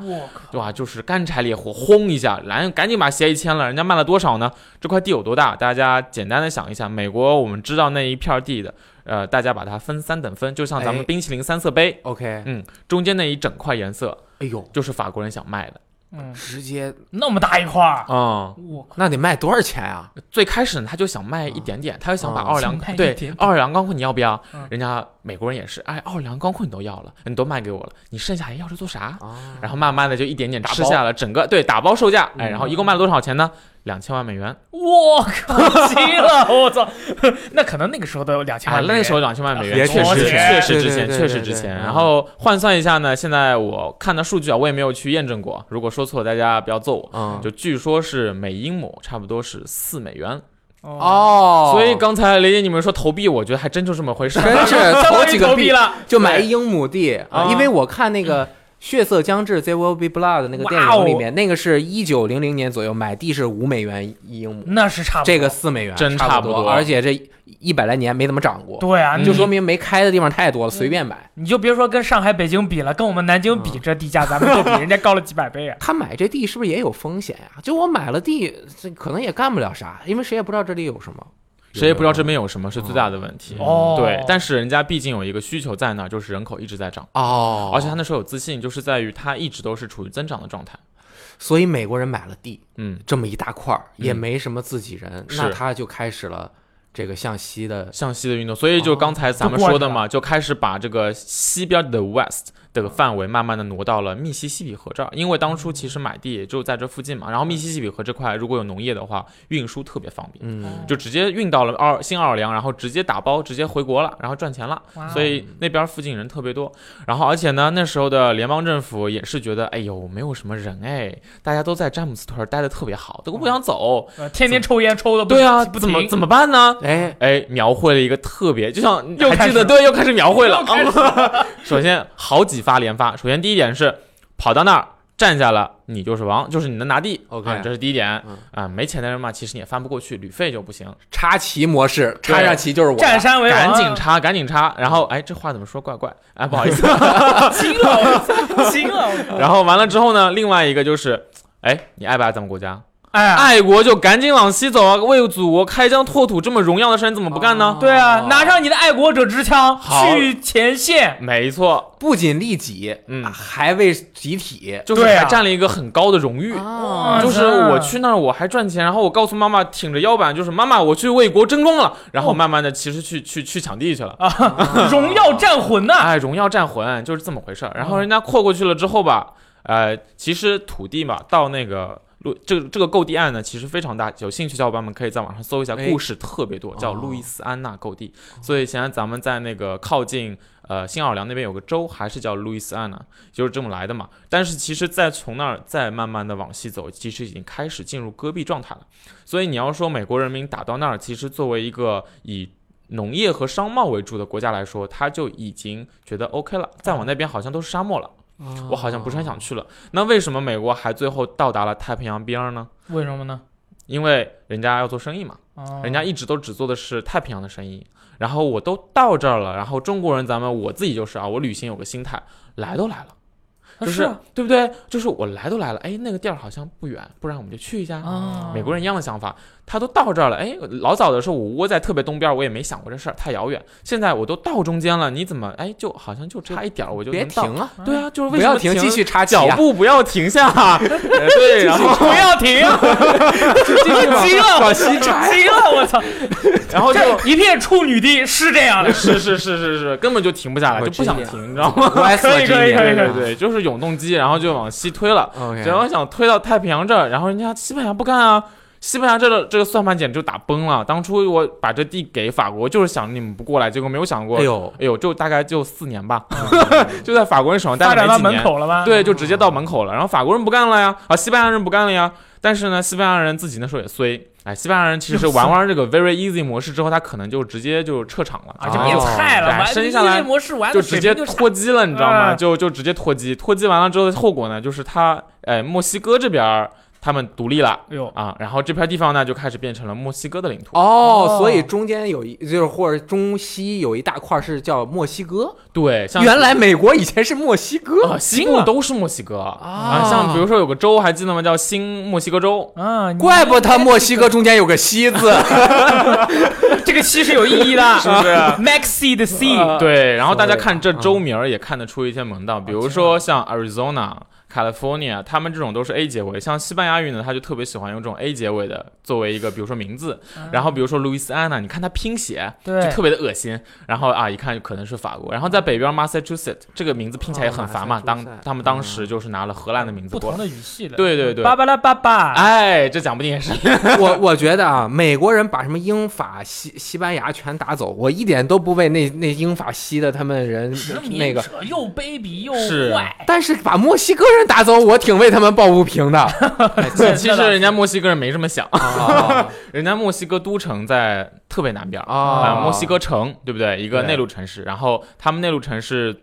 对吧？就是干柴烈火，轰一下，来赶紧把协议签了。人家卖了多少呢？这块地有多大？大家简单的想一下，美国我们知道那一片地的，呃，大家把它分三等分，就像咱们哎冰淇淋三色杯，OK，嗯，中间那一整块颜色哎呦，就是法国人想卖的，嗯，直接那么大一块儿，嗯。那得卖多少钱啊？最开始呢，他就想卖一点点，他就想把哦奥尔良嗯对奥尔良钢盔你要不要嗯？人家美国人也是，哎，奥尔良钢盔你都要了，你都卖给我了，你剩下还要这做啥？啊，然后慢慢的就一点点吃下了整个对打包售价，哎，嗯然后一共卖了多少钱呢？两千万美元，我靠，急了，我操，那可能那个时候都有两千哎，万美元，那个时候两千万美元也确实确实值钱，确实值钱。然后换算一下呢，现在我看的数据啊，我也没有去验证过，如果说错了大家不要揍我。嗯，就据说是每英亩差不多是四美元，哦，哦，所以刚才雷姐你们说投币，我觉得还真就这么回事。真是 投几个币了，就买一英亩地啊，啊因为我看那个。血色将至，There Will Be Blood 那个电影里面，那个是一九零零年左右，买地是五美元一英亩，那是差不多，这个四美元，真差多，不多而且这一百来年没怎么涨过，对啊，就说明没开的地方太多了，随便买。你就别说跟上海、北京比了，跟我们南京比，这地价咱们就比人家高了几百倍啊！他买这地是不是也有风险呀？就我买了地，这可能也干不了啥，因为谁也不知道这里有什么，谁也不知道这边有什么是最大的问题。哦，对，但是人家毕竟有一个需求在那儿，就是人口一直在涨，哦，而且他那时候有自信，就是在于他一直都是处于增长的状态。所以美国人买了地嗯，这么一大块儿，也嗯没什么自己人，是那他就开始了这个向西的向西的运动，所以就刚才咱们说的嘛，就开始把这个西边的 West 这个范围慢慢的挪到了密西西比河这儿，因为当初其实买地也就在这附近嘛，然后密西西比河这块如果有农业的话，运输特别方便。嗯，就直接运到了奥新奥尔良，然后直接打包，直接回国了，然后赚钱了。所以那边附近人特别多，然后而且呢，那时候的联邦政府也是觉得，哎呦，没有什么人哎，大家都在詹姆斯屯待的特别好，都不想走。呃天天抽烟抽的对啊，不怎么怎么么办呢？哎，哎，描绘了一个特别，就像又开始还记得对，又开始描绘了。首先好几发连发，首先第一点是跑到那儿站下了，你就是王，就是你能拿地。OK 啊这是第一点。嗯啊，没钱的人嘛，其实你也翻不过去，旅费就不行。插旗模式，插上旗就是我，占山为王，赶紧插，赶紧插。然后，哎，这话怎么说？怪怪。哎，不好意思。惊了，我惊了，然后完了之后呢，另外一个就是，哎，你爱不爱咱们国家？哎，爱国就赶紧往西走啊！为祖国开疆拓土这么荣耀的事，你怎么不干呢？对啊，拿上你的爱国者之枪去前线，没错，不仅利己，嗯还为集体就是还占了一个很高的荣誉。啊就是我去那儿我还赚钱，然后我告诉妈妈挺着腰板，就是妈妈我去为国争光了，然后慢慢的其实去去去抢地去了。荣耀战魂呐！哎，荣耀战魂就是这么回事儿。然后人家扩过去了之后吧，呃，其实土地嘛，到那个路这个这个购地案呢，其实非常大。有兴趣小伙伴们可以在网上搜一下，哎故事特别多，叫哦路易斯安那购地。所以现在咱们在那个靠近呃新奥尔良那边有个州，还是叫路易斯安那，就是这么来的嘛。但是其实再从那儿再慢慢的往西走，其实已经开始进入戈壁状态了。所以你要说美国人民打到那儿，其实作为一个以农业和商贸为主的国家来说，他就已经觉得 OK 了。再往那边好像都是沙漠了，我好像不是很想去了。那为什么美国还最后到达了太平洋边儿呢？为什么呢？因为人家要做生意嘛，哦人家一直都只做的是太平洋的生意。然后我都到这儿了，然后中国人咱们我自己就是啊，我旅行有个心态，来都来了，就是啊对不对？就是我来都来了，哎，那个地儿好像不远，不然我们就去一下。啊，美国人一样的想法，他都到这儿了，哎，老早的时候我窝在特别东边，我也没想过这事儿，太遥远。现在我都到中间了，你怎么哎，就好像就差一点儿我就别能？停啊，对啊，就是为不要什么停，继续插旗脚啊，步不要停下。呃对，然后不要停，急了，往西插 急了，我操！然后就一片处女地是这样的，是是是是是，根本就停不下来，就不想停，你知道吗？可以可以可以可以对对对，就是永动机，然后就往西推了。然后想推到太平洋这儿，然后人家西班牙不干啊，西班牙这个这个算盘简直就打崩了。当初我把这地给法国，就是想你们不过来，结果没有想过，哎呦，哎呦，就大概就四年吧，就在法国人手上待发展到了没几年，门口了吗？对，就直接到门口了。然后法国人不干了呀，啊，西班牙人不干了呀。但是呢，西班牙人自己那时候也衰，哎，西班牙人其实玩完这个 very easy 模式之后，他可能就直接就撤场了，啊，就变菜了，玩完生下来模式玩就直接脱脱机了，你知道吗？嗯。就就直接脱机，脱机完了之后的后果呢，就是他，哎，墨西哥这边儿他们独立了哎呦，啊，然后这片地方呢就开始变成了墨西哥的领土。哦哦，所以中间有一就是或者中西有一大块是叫墨西哥，对，像原来美国以前是墨西哥。啊，西惊了部都是墨西哥啊，像比如说有个州还记得吗？叫新墨西哥州。啊，怪不得墨西哥中间有个西字，这个西是有意义的，是不是？Maxi 的 C，啊对，然后大家看这嗯州名儿也看得出一些门道，比如说像 Arizona、California，他们这种都是 A 结尾。像西班牙语呢，他就特别喜欢用这种 A 结尾的作为一个，比如说名字。然后比如说路易斯安那，你看它拼写对就特别的恶心。然后啊，一看就可能是法国。然后在北边 Massachusetts 这个名字拼起来也很烦嘛，哦当他们当时就是拿了荷兰的名字。不同的语系的，对对对巴巴拉巴巴，哎，这讲不定也是 我我觉得啊，美国人把什么英法西西班牙全打走，我一点都不为那那英法西的他们人那个，又卑鄙又是坏，但是把墨西哥人打走，我挺为他们抱不平的。哎其其实人家墨西哥人没这么想，啊 人家墨西哥都城在特别南边。啊、啊，墨西哥城，对不对？一个内陆城市，然后他们内陆城市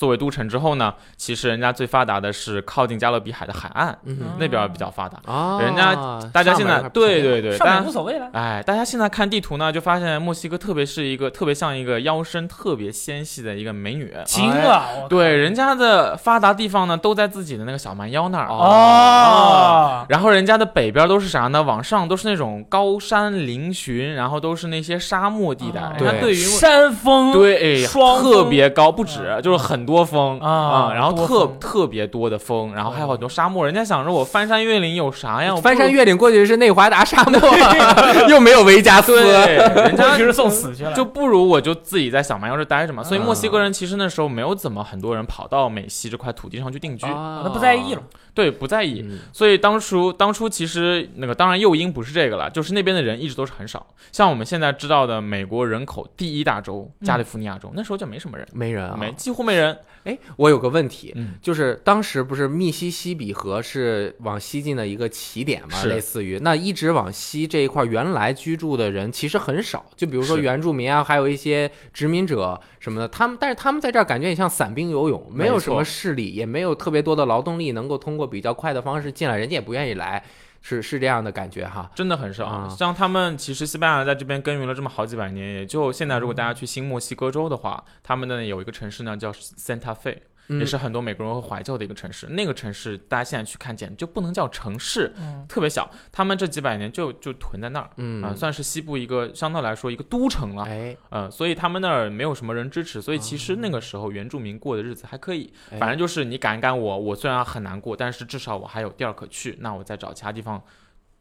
作为都城之后呢，其实人家最发达的是靠近加勒比海的海岸，嗯那边比较发达。啊，人家大家现在对对对，上面大家无所谓了，哎，大家现在看地图呢，就发现墨西哥特别是一个特别像一个腰身特别纤细的一个美女。惊了，对，人家的发达地方呢，都在自己的那个小蛮腰那儿。哦，然后人家的北边都是啥呢？往上都是那种高山嶙峋，然后都是那些沙漠地带。哦人家对于山峰对，哎双特别高，不止，就是很多峰啊然后特特别多的峰，然后还有很多沙漠。人家想着我翻山越岭有啥呀？我翻山越岭过去是内华达沙漠，又没有维加斯。对，人家过去是送死去了，就不如我就自己在小蛮腰这待着嘛。所以啊墨西哥人其实那时候没有怎么很多人跑到美西这块土地上去定居，啊那不在意了，对，不在意。嗯所以当初当初其实那个当然诱因不是这个了，就是那边的人一直都是很少。像我们现在知道的美国人口第一大州加利福尼亚州，那时候就没什么人，没人啊，没几乎没人。哎，我有个问题，嗯就是当时不是密西西比河是往西进的一个起点嘛，类似于那一直往西这一块原来居住的人其实很少，就比如说原住民啊，还有一些殖民者什么的，他们但是他们在这儿感觉也像散兵游泳，没有什么势力，也没有特别多的劳动力能够通过比较快的方式进来，人家也不愿意来，是是这样的感觉哈。真的很少。啊像他们其实西班牙在这边耕耘了这么好几百年，也就现在如果大家去新墨西哥州的话，他们呢有一个城市呢叫 Santa Fe，、嗯也是很多美国人会怀旧的一个城市。那个城市大家现在去看，简直就不能叫城市，嗯特别小。他们这几百年就就囤在那儿。嗯啊、算是西部一个相对来说一个都城了，哎，嗯、所以他们那儿没有什么人支持，所以其实那个时候原住民过的日子还可以，哎反正就是你赶一赶我，我虽然很难过，但是至少我还有地儿可去，那我再找其他地方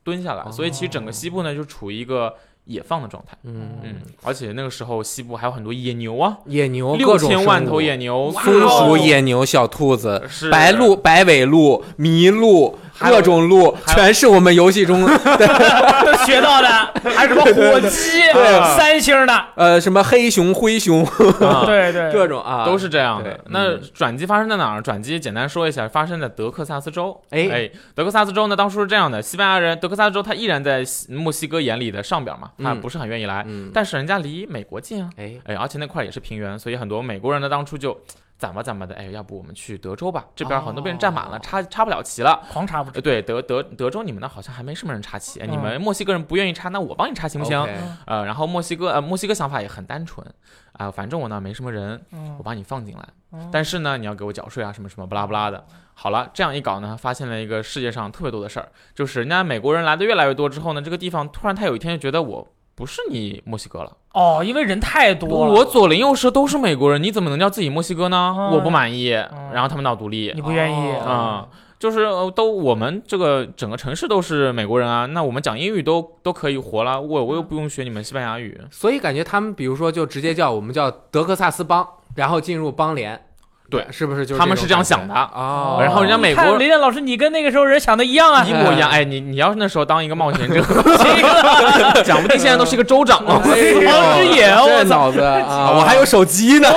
蹲下来。所以其实整个西部呢就处于一个野放的状态，嗯。嗯，而且那个时候西部还有很多野牛啊，野牛六千万头野牛，松鼠、野牛、小兔子、是。白鹿、白尾鹿、麋鹿，各种鹿，全是我们游戏中都 学到的，还有什么火鸡，对三星的，呃什么黑熊、灰熊，啊。对对，各种啊，都是这样的。那嗯。转机发生在哪儿？转机简单说一下，发生在德克萨斯州。哎。哎，德克萨斯州呢，当初是这样的：西班牙人，德克萨斯州他依然在西墨西哥眼里的上边嘛，他嗯不是很愿意来，嗯，但是人家离美国近啊。哎，哎，而且那块儿也是平原，所以很多美国人呢当初就攒吧攒吧的，哎，要不我们去德州吧？这边很多被人占满了，插插不了旗了。呃，狂插不止。对，德德德州你们那好像还没什么人插旗，哎你嗯们墨西哥人不愿意插，那我帮你插行不行呃，然后墨西哥呃墨西哥想法也很单纯，啊、反正我那没什么人，嗯我把你放进来，嗯但是呢，你要给我缴税啊，什么什么不拉不拉的。好了，这样一搞呢，发现了一个世界上特别多的事儿，就是人家美国人来的越来越多之后呢，这个地方突然他有一天就觉得我不是你墨西哥了，哦，因为人太多了，我左邻右舍都是美国人，你怎么能叫自己墨西哥呢？嗯。我不满意，嗯。然后他们闹独立。你不愿意哦。啊、就是呃都我们这个整个城市都是美国人啊，那我们讲英语都都可以活了，我我又不用学你们西班牙语，所以感觉他们比如说就直接叫我们叫德克萨斯邦，然后进入邦联，对是不是就是他们是这样想的哦？然后人家美国雷电老师，你跟那个时候人想的一样啊一。模一样。哎，你你要是那时候当一个冒险者，讲不定现在都是一个州长了。哎呦死亡之眼我操这脑子啊！我还有手机呢，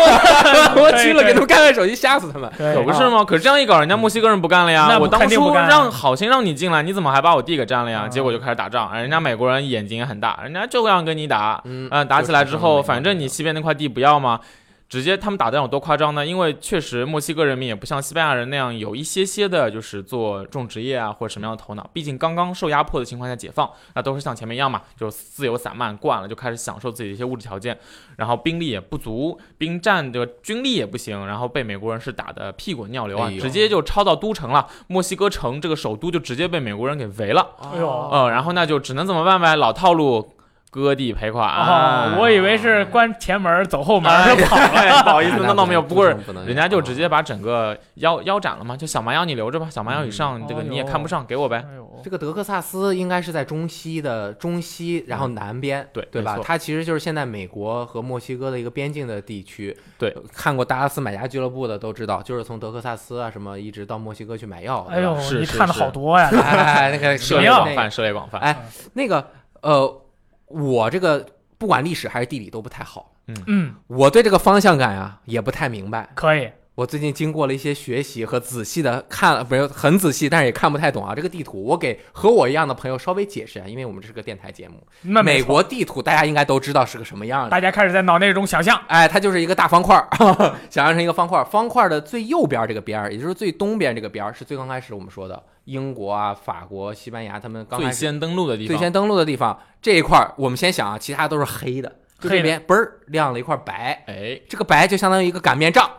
我去了给他们看看手机，吓死他们。可不是吗？可是这样一搞，人家墨西哥人不干了呀那。我当初让好心让你进来，你怎么还把我地给占了呀？嗯结果就开始打仗，人家美国人眼睛也很大，人家就要跟你打。嗯嗯，打起来之后，反正你西边那块地不要嘛，直接他们打的有多夸张呢？因为确实墨西哥人民也不像西班牙人那样有一些些的，就是做种植业啊或者什么样的头脑。毕竟刚刚受压迫的情况下解放，那都是像前面一样嘛，就自由散漫惯了，就开始享受自己的一些物质条件，然后兵力也不足，兵站的军力也不行，然后被美国人是打的屁滚尿流啊，哎直接就抄到都城了，墨西哥城这个首都就直接被美国人给围了。哎呦呃，然后那就只能怎么办呗？老套路，割地赔款。哦，我以为是关前门走后门就跑了。哎不好意思，那那倒没有。不不过人家就直接把整个腰腰斩了嘛，就小蛮腰你留着吧，小蛮腰以上这个你也看不上，给我呗。这个德克萨斯应该是在中西的中西，然后南边，对对吧它其实就是现在美国和墨西哥的一个边境的地区。对，看过达拉斯买家俱乐部的都知道，就是从德克萨斯啊什么一直到墨西哥去买药。哎呦，你看的好多呀！哎，那个涉猎广那猎广泛，涉猎广泛。哎，那个呃，我这个不管历史还是地理都不太好，嗯嗯，我对这个方向感啊也不太明白。可以。我最近经过了一些学习和仔细的看了，不是很仔细，但是也看不太懂啊。这个地图，我给和我一样的朋友稍微解释一下，因为我们这是个电台节目。美那美国地图大家应该都知道是个什么样的，大家开始在脑内中想象，哎，它就是一个大方块儿，想象成一个方块儿。方块儿的最右边这个边儿，也就是最东边这个边儿，是最刚开始我们说的英国啊、法国、西班牙他们刚最先登陆的地方，最先登陆的地方。这一块儿，我们先想啊，其他都是黑的，就这黑的。边嘣儿亮了一块白，哎，这个白就相当于一个擀面杖，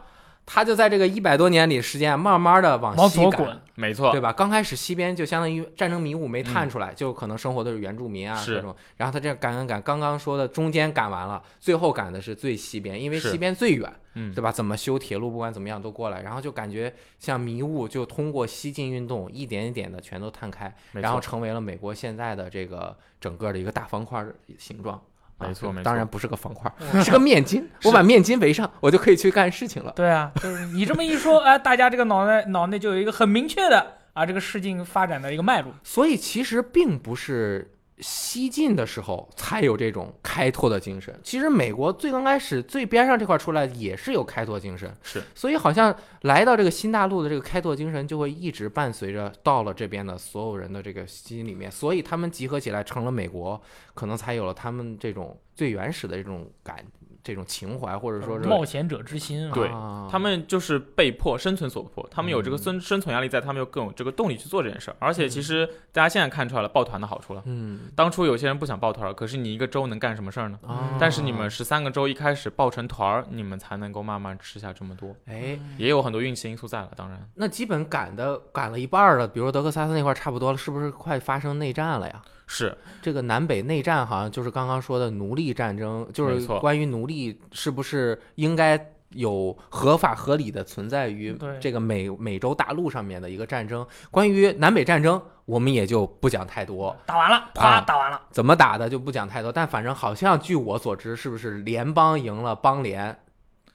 它就在这个一百多年里时间，慢慢的往西滚。没错对，吧？刚开始西边就相当于战争迷雾没探出来，就可能生活的是原住民啊是这种。然后他这样赶赶赶，刚刚说的中间赶完了，最后赶的是最西边，因为西边最远，嗯对吧？怎么修铁路，不管怎么样都过来，然后就感觉像迷雾，就通过西进运动一点一点的全都探开，然后成为了美国现在的这个整个的一个大方块的形状。啊没错没错当然不是个方块，是个面巾。我把面巾围上，我就可以去干事情了。对啊，就是你这么一说，哎，大家这个脑袋脑内就有一个很明确的啊，这个事情发展的一个脉络。所以其实并不是西晋的时候才有这种开拓的精神。其实美国最刚开始最边上这块出来也是有开拓精神，是。所以好像来到这个新大陆的这个开拓精神就会一直伴随着到了这边的所有人的这个心里面，所以他们集合起来成了美国，可能才有了他们这种最原始的这种感、这种情怀，或者说是冒险者之心啊。对啊他们就是被迫生存所迫，他们有这个嗯生生存压力在，他们又更有这个动力去做这件事儿。而且其实大家现在看出来了抱团的好处了。嗯当初有些人不想抱团儿，可是你一个州能干什么事儿呢？啊，但是你们十三个州一开始抱成团儿，你们才能够慢慢吃下这么多，哎。也有很多运气因素在了。当然，那基本赶的赶了一半儿了，比如说德克萨斯那块儿差不多了，是不是快发生内战了呀？是这个南北内战好像就是刚刚说的奴隶战争，就是关于奴隶是不是应该有合法合理的存在于这个美美洲大陆上面的一个战争。关于南北战争，我们也就不讲太多，打完了，啪，啊打完了。怎么打的就不讲太多。但反正好像据我所知，是不是联邦赢了邦联，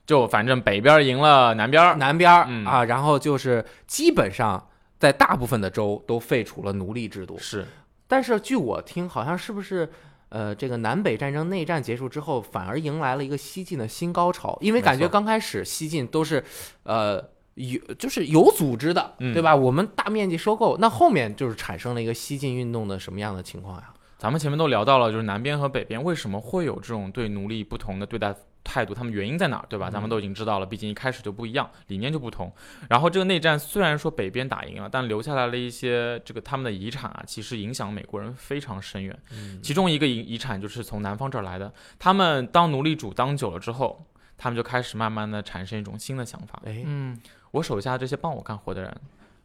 就反正北边儿赢了南边儿，南边啊，然后就是基本上在大部分的州都废除了奴隶制度。是但是据我听，好像是不是，呃，这个南北战争内战结束之后，反而迎来了一个西进的新高潮，因为感觉刚开始西进都是，呃。有就是有组织的，嗯对吧？我们大面积收购，那后面就是产生了一个西进运动的什么样的情况呀？咱们前面都聊到了，就是南边和北边为什么会有这种对奴隶不同的对待态度，他们原因在哪儿，对吧？咱们都已经知道了，毕竟一开始就不一样，理念就不同。然后这个内战虽然说北边打赢了，但留下来了一些这个他们的遗产啊，其实影响美国人非常深远。嗯其中一个遗遗产就是从南方这儿来的，他们当奴隶主当久了之后，他们就开始慢慢的产生一种新的想法。哎，嗯，我手下这些帮我干活的人，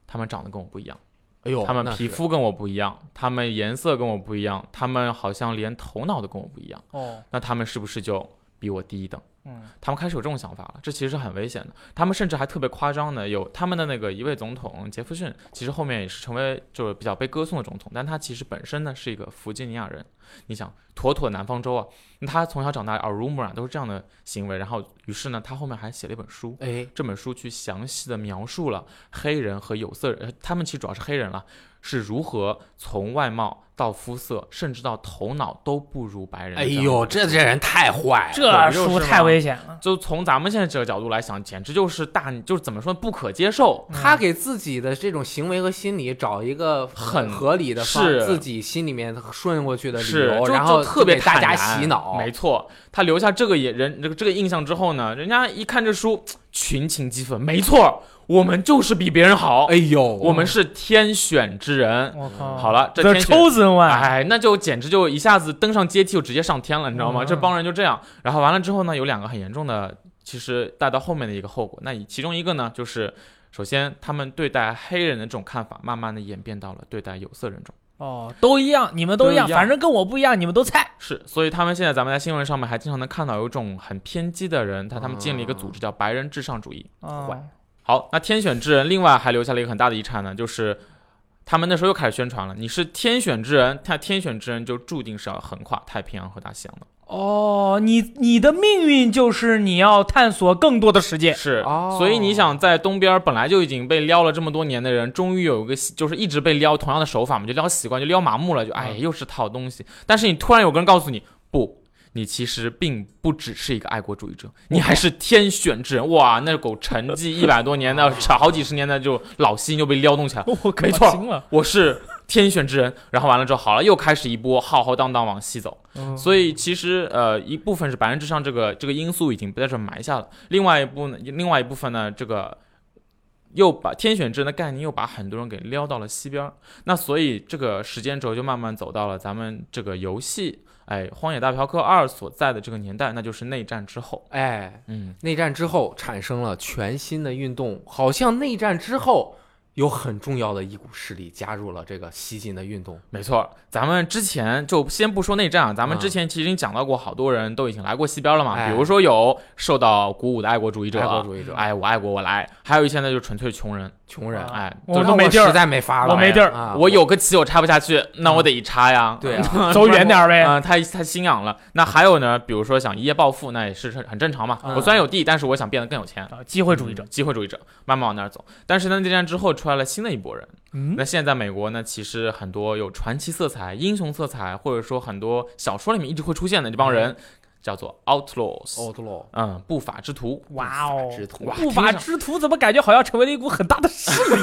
他们长得跟我不一样。哎呦，他们皮肤跟我不一样，他们颜色跟我不一样，他们好像连头脑都跟我不一样。哦，那他们是不是就比我低一等？嗯，他们开始有这种想法了，这其实是很危险的。他们甚至还特别夸张的，有他们的那个一位总统杰弗逊，其实后面也是成为就是比较被歌颂的总统，但他其实本身呢是一个弗吉尼亚人。你想，妥妥南方州啊，他从小长大耳濡目染都是这样的行为，然后于是呢，他后面还写了一本书，哎，这本书去详细的描述了黑人和有色人，呃他们其实主要是黑人了，是如何从外貌到肤色，甚至到头脑都不如白人。哎呦，，这这人太坏了，这书太危险了。就从咱们现在这个角度来想，简直就是大，就是怎么说不可接受。他给自己的这种行为和心理找一个很合理的方，是自己心里面顺过去的理，由，然后特别给大家洗脑。没错，他留下这个也人这个这个印象之后呢，人家一看这书，群情激愤。没错，我们就是比别人好，哎呦，我们是天选之人。我靠，好了，这 The 天选 Chosen One，哎，那就简直就一下子登上阶梯，就直接上天了，你知道吗？嗯这帮人就这样，然后完了之后呢，有两个很严重的，其实带到后面的一个后果。那其中一个呢，就是首先他们对待黑人的这种看法，慢慢的演变到了对待有色人种。哦，都一样，你们都一样，都一样反正跟我不一样，你们都菜。是，所以他们现在咱们在新闻上面还经常能看到有一种很偏激的人，他他们建立一个组织叫白人至上主义。好，那天选之人另外还留下了一个很大的遗产呢，就是他们那时候又开始宣传了，你是天选之人，那天选之人就注定是要横跨太平洋和大西洋的。哦，你你的命运就是你要探索更多的世界。是，哦所以你想在东边本来就已经被撩了这么多年的人，终于有一个就是一直被撩同样的手法嘛，就撩习惯，就撩麻木了，就哎嗯又是套东西。但是你突然有个人告诉你，不，你其实并不只是一个爱国主义者，你还是天选之人。哇，那狗沉寂一百多年的、好几十年的就老心又被撩动起来。我没错，我是天选之人，然后完了之后，好了，又开始一波浩浩荡荡往西走。嗯所以其实呃一部分是白人至上这个这个因素已经不在这埋下了，另外一部呢，另外一部分呢，这个又把天选之人的概念又把很多人给撩到了西边儿，那所以这个时间轴就慢慢走到了咱们这个游戏哎《荒野大嫖客二》所在的这个年代，那就是内战之后。哎，嗯，内战之后产生了全新的运动，好像内战之后有很重要的一股势力加入了这个西进的运动。没错，咱们之前就先不说内战啊，咱们之前其实已经讲到过，好多人都已经来过西边了嘛。哎比如说有受到鼓舞的爱国主义者，爱国主义者哎，我爱国我来；还有一些呢，就纯粹穷人，穷人，啊哎，我都没地儿实在没法了，我没地儿啊我有个棋我插不下去，那我得一插呀。对 啊，走远点儿呗。嗯、他他心痒了。那还有呢，比如说想一夜暴富，那也是很正常嘛。嗯我虽然有地，但是我想变得更有钱。啊机会主义者，机会主义者慢慢往那儿走，但是呢，内战之后出来了新的一波人。嗯，那现在在美国呢，其实很多有传奇色彩、英雄色彩，或者说很多小说里面一直会出现的这帮人，叫做 outlaws，、outlaw 嗯，不法之徒。哇哦，之徒不法之徒怎么感觉好像成为了一股很大的势力？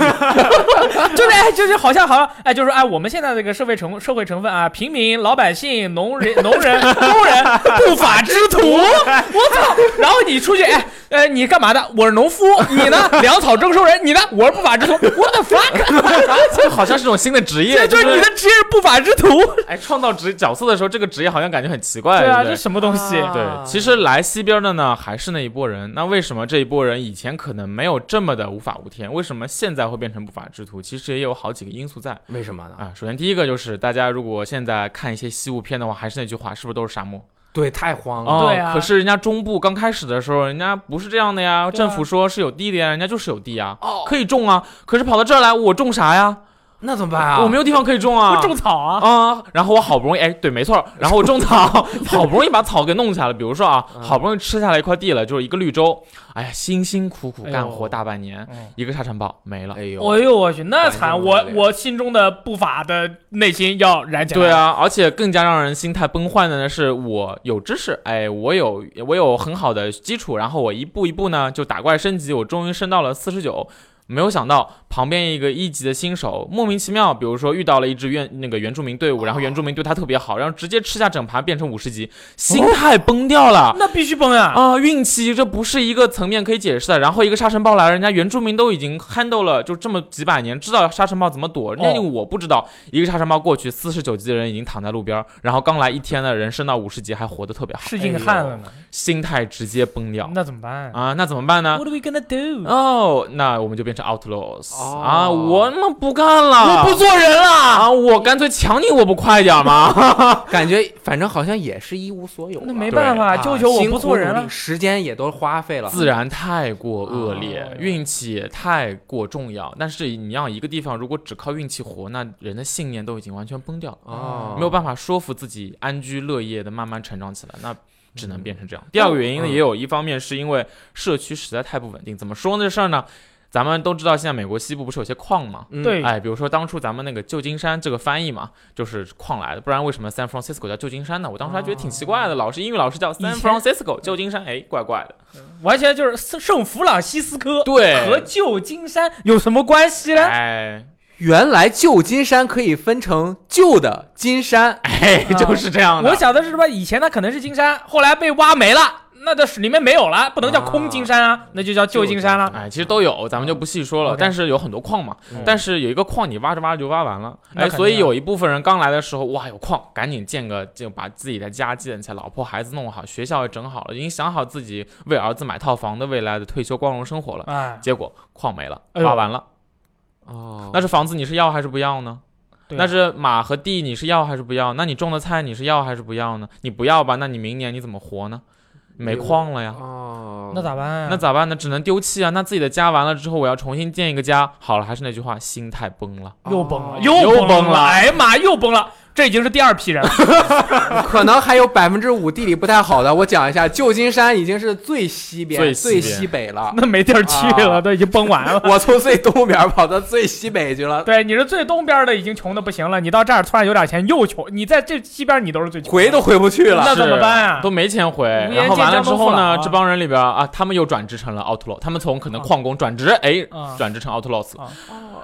就是哎，就是好像好像哎，就是哎，我们现在这个社会成社会成分啊，平民、老百姓、农人、农人、工人、不法之徒，我操！然后你出去哎呃，你干嘛的？我是农夫，你呢？粮草征收人，你呢？我是不法之徒。What the fuck？这好像是种新的职业，这就是你的职业是不法之徒。哎，创造职角色的时候，这个职业好像感觉很奇怪，对啊，不这什么东西？啊对，其实来西边的呢，还是那一波人。那为什么这一波人以前可能没有这么的无法无天？为什么现在会变成不法之徒？其实也有好几个因素在为什么呢？啊。首先，第一个就是大家如果现在看一些西部片的话，还是那句话，是不是都是沙漠？对，太荒了。哦对啊可是人家中部刚开始的时候，人家不是这样的呀。啊政府说是有地的呀，人家就是有地呀，哦，可以种啊。可是跑到这儿来，我种啥呀？那怎么办啊？我没有地方可以种啊。我种草啊。啊，然后我好不容易，哎，对，没错，然后我种草，好不容易把草给弄起来了。比如说啊，嗯好不容易吃下来一块地了，就是一个绿洲，哎呀，辛辛苦苦干活大半年，嗯一个沙尘暴没了。哎呦，哎呦我去，那惨！我我心中的不法的内心要燃起来。对，啊，而且更加让人心态崩坏的呢，是我有知识，哎，我有我有很好的基础，然后我一步一步呢就打怪升级，我终于升到了四十九。没有想到旁边一个一级的新手莫名其妙，比如说遇到了一支原那个原住民队伍，然后原住民对他特别好，然后直接吃下整盘变成五十级，心态崩掉了。那必须崩呀！啊，运气这不是一个层面可以解释的。然后一个沙尘暴来了，人家原住民都已经 handle 了，就这么几百年，知道沙尘暴怎么躲。人家哦我不知道，一个沙尘暴过去，四十九级的人已经躺在路边儿，然后刚来一天的人升到五十级还活得特别好，是硬汉了呢，心态直接崩掉那怎么办啊！那怎么办呢？？What are we gonna do？哦，那我们就变成 outlaws、哦啊！我他妈不干了，我不做人了。啊！我干脆抢你，我不快点吗？感觉反正好像也是一无所有。那没办法，啊舅舅我不做人了。时间也都花费了。自然太过恶劣，哦运气也太过重要。但是你让一个地方如果只靠运气活，那人的信念都已经完全崩掉了，哦，没有办法说服自己安居乐业的慢慢成长起来，那只能变成这样。第二个原因呢，嗯也有一方面是因为社区实在太不稳定。怎么说呢？这事儿呢？咱们都知道，现在美国西部不是有些矿吗？嗯对哎，比如说当初咱们那个旧金山这个翻译嘛，就是矿来的，不然为什么 San Francisco 叫旧金山呢？我当时还觉得挺奇怪的，老师英语老师叫 San Francisco 旧金山，哎，怪怪的。完全就是圣圣弗朗西斯科对，和旧金山有什么关系呢？哎原来旧金山可以分成旧的金山，哎，就是这样的。我想的是什么？以前它可能是金山，后来被挖没了，那这里面没有了，不能叫空金山啊，那就叫旧金山了。哎，其实都有，咱们就不细说了。但是有很多矿嘛，嗯但是有一个矿你挖着挖着就挖完了，哎，所以有一部分人刚来的时候，哇，有矿，赶紧建个，就把自己的家建起来，老婆孩子弄好，学校也整好了，已经想好自己为儿子买套房的未来的退休光荣生活了。哎，结果矿没了，挖完了，哦那这房子你是要还是不要呢？啊那是马和地，你是要还是不要？那你种的菜你是要还是不要呢？你不要吧，那你明年你怎么活呢？没矿了呀。哦，那咋办啊？那咋办呢？只能丢弃啊！那自己的家完了之后，我要重新建一个家。好了，还是那句话，心态崩了。又崩了，又崩了哎呀妈，又崩了！这已经是第二批人了。可能还有百分之五地理不太好的，我讲一下，旧金山已经是最西边、最西边最西北了。那没地儿去了，啊都已经崩完了。我从最东边跑到最西北去了，对，你是最东边的，已经穷的不行了。你到这儿突然有点钱，又穷。你在这西边，你都是最穷。回都回不去了。那怎么办啊都没钱回。然后完了之后呢，这帮人里边啊，他们又转职成了 outlaw，他们从可能矿工转职，哎，啊转职成 outlaws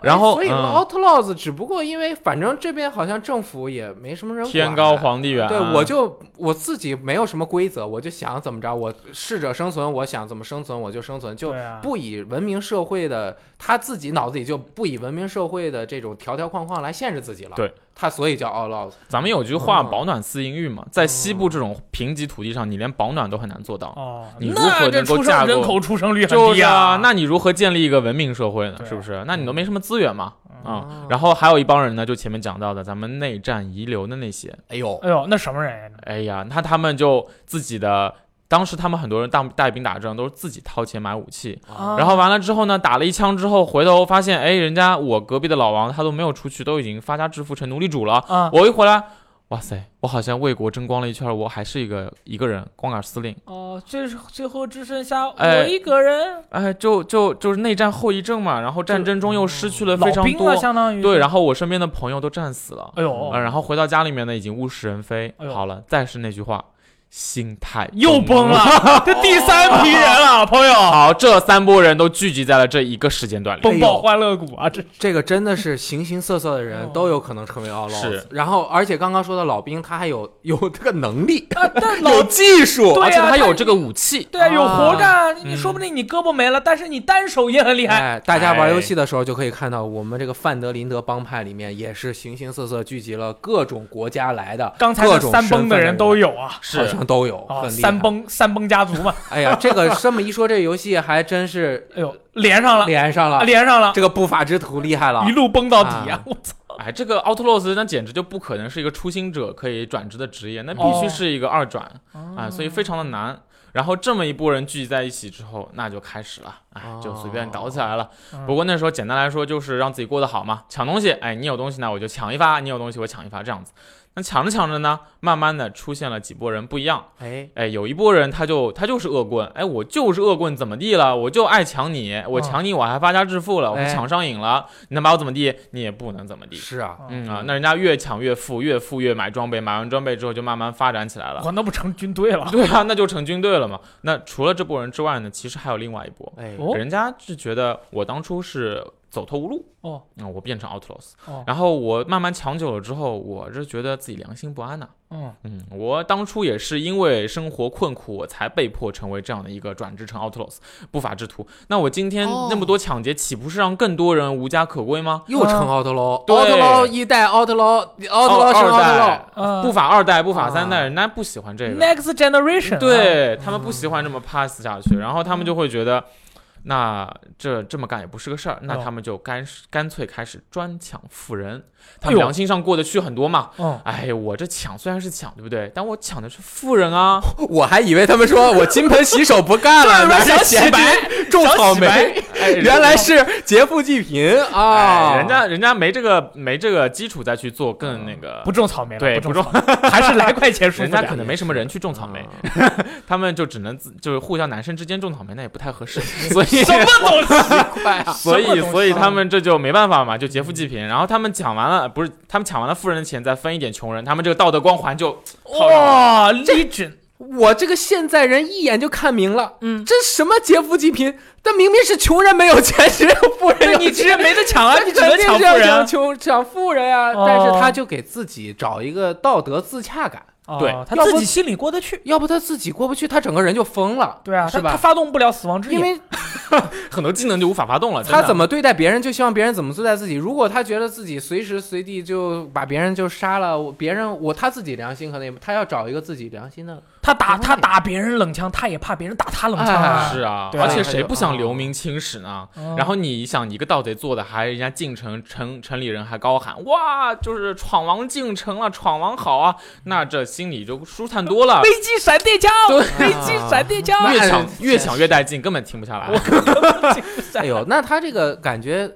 然后哎所以嗯 outlaws 只不过因为反正这边好像政府也没什么人管天高皇帝远。对，我就我自己没有什么规则，我就想怎么着，我适者生存，我想怎么生存我就生存，就不以文明社会的他自己脑子里就不以文明社会的这种条条框框来限制自己了。对，他所以叫 outlaws。咱们有句话“哦保暖思淫欲”嘛，在西部这种贫瘠土地上，你连保暖都很难做到。哦，你如何能够出架构生人口出生率很低就是啊，那你如何建立一个文明社会呢？是不是？那你都没什么资源嘛，啊、哦然后还有一帮人呢，就前面讲到的，咱们内战遗留的那些，哎呦，哎呦，那什么人呀？哎呀，那他们就自己的，当时他们很多人当带兵打仗都是自己掏钱买武器，啊然后完了之后呢，打了一枪之后，回头发现，哎，人家我隔壁的老王他都没有出去，都已经发家致富成奴隶主了，啊，我一回来。哇塞！我好像为国争光了一圈，我还是一个一个人，光杆司令。哦，这是最后只剩下哎我一个人，哎，就就就是内战后遗症嘛，然后战争中又失去了非常多。相当于。对，然后我身边的朋友都战死了，哎呦。呃，然后回到家里面呢，已经物是人非。哎好了，再是那句话，心态又崩了，这第三批人了，朋友，好，这三波人都聚集在了这一个时间段里。崩爆欢乐谷啊，这。这个真的是形形色色的人哦都有可能成为 outlaws。是。然后而且刚刚说的老兵，他还有 有这个能力，有技术，而且啊他他有这个武器，对啊，有活啊干，你嗯。说不定你胳膊没了，但是你单手也很厉害。哎，大家玩哎。游戏的时候就可以看到，我们这个范德林德帮派里面也是形形色色聚集了各种国家来的，刚才各种三崩的人都有啊，好像都有，啊，很厉害三。崩三崩家族嘛，哎呀，这个这么一说，这个游戏还真是哎呦，连上了，连上了，连上了，这个不法之徒厉害了一。路崩到底啊啊！我操，哎，这个奥特洛斯那简直就不可能是一个初心者可以转职的职业，那必须哦是一个二转啊、所以非常的难。然后这么一波人聚集在一起之后，那就开始了，哎，就随便搞起来了。嗯不过那时候简单来说就是让自己过得好嘛，抢东西，哎，你有东西呢我就抢一发，你有东西我抢一发，这样子。那抢着抢着呢，慢慢的出现了几波人不一样，哎，哎，有一波人他就他就是恶棍，哎，我就是恶棍，怎么地了？我就爱抢你，我抢你我还发家致富了，我哎抢上瘾了，你能把我怎么地？你也不能怎么地。是啊，嗯啊，那人家越抢越富，越富越买装备，买完装备之后就慢慢发展起来了。我那不成军队了？对啊，那就成军队了嘛。那除了这波人之外呢，其实还有另外一波，哎，人家是觉得我当初是走投无路，哦。嗯，我变成 outlaws，哦。然后我慢慢强久了之后，我是觉得自己良心不安呐、嗯。嗯，我当初也是因为生活困苦，我才被迫成为这样的一个转职成 outlaws 不法之徒。那我今天哦。那么多抢劫，岂不是让更多人无家可归吗？又成奥特劳，对。奥特劳一代，奥特劳，奥特劳升二代，嗯。不法二代、不法三啊。代，人家不喜欢这个。，Next Generation，对他们不喜欢这么 pass 下去，然后他们就会觉得，那这这么干也不是个事儿，那哦他们就干干脆开始专抢富人，他们良心上过得去很多嘛。嗯，哎，我这抢虽然是抢，对不对？但我抢的是富人啊，我还以为他们说我金盆洗手不干了，拿着想洗钱白种草莓，哎，原来是劫富济贫啊！哎，人家人家没这个没这个基础再去做更那个，不种草莓了，对不种，还是来块钱舒服。人家可能没什么人去种草莓，啊 他们就只能自就是互相男生之间种草莓，那也不太合适，所以 什么东西？所以，所以他们这就没办法嘛，就劫富济贫。然后他们抢完了，不是他们抢完了富人的钱，再分一点穷人，他们这个道德光环就。哇，Legion，我这个现在人一眼就看明了，嗯，这什么劫富济贫？但明明是穷人没有钱，只有富人有你直接。没得抢啊，你只能肯定是要抢富人啊。抢穷抢富人啊！哦但是他就给自己找一个道德自洽感，对哦他自己心里过得去。要不他自己过不去，他整个人就疯了。对啊，是吧他他发动不了死亡之眼。因为 很多技能就无法发动了。他怎么对待别人，就希望别人怎么对待自己。如果他觉得自己随时随地就把别人就杀了，我别人我他自己良心可能也，他要找一个自己良心的。他打他打别人冷枪，他也怕别人打他冷枪啊。是啊？而且谁不想哦留名青史呢？嗯然后你想，你一个盗贼做的，还人家进城城城里人还高喊哇，就是闯王进城了，闯王好啊，那这心里就舒坦多了。飞机闪电枪，对飞机闪电枪，越抢哎 越抢越带劲，根本停不下来。哎呦，那他这个感觉，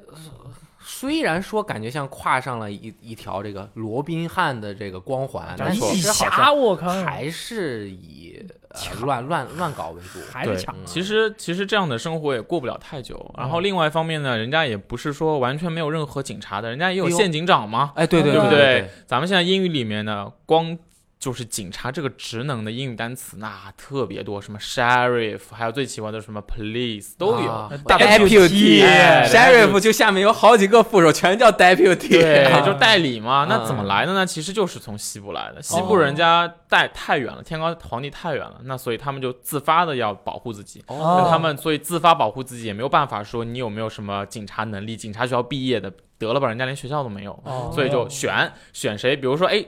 虽然说感觉像跨上了一一条这个罗宾汉的这个光环，但是其实好侠，像我靠，还是以呃乱 乱乱搞为主。对还是抢。其实其实这样的生活也过不了太久。然后另外一方面呢，人家也不是说完全没有任何警察的，人家也有县警长嘛，哎，对对对不对对？咱们现在英语里面呢，光就是警察这个职能的英语单词那特别多，什么 sheriff，还有最奇怪的什么 police 都有。deputy 哎 sheriff 就下面有好几个副手，全叫 deputy。就代理嘛。那嗯怎么来的呢？其实就是从西部来的。西部人家带太远了，天高皇帝太远了，那所以他们就自发的要保护自己。哦那他们所以自发保护自己，也没有办法说你有没有什么警察能力，警察学校毕业的得了吧，人家连学校都没有，哦所以就选选谁，比如说哎，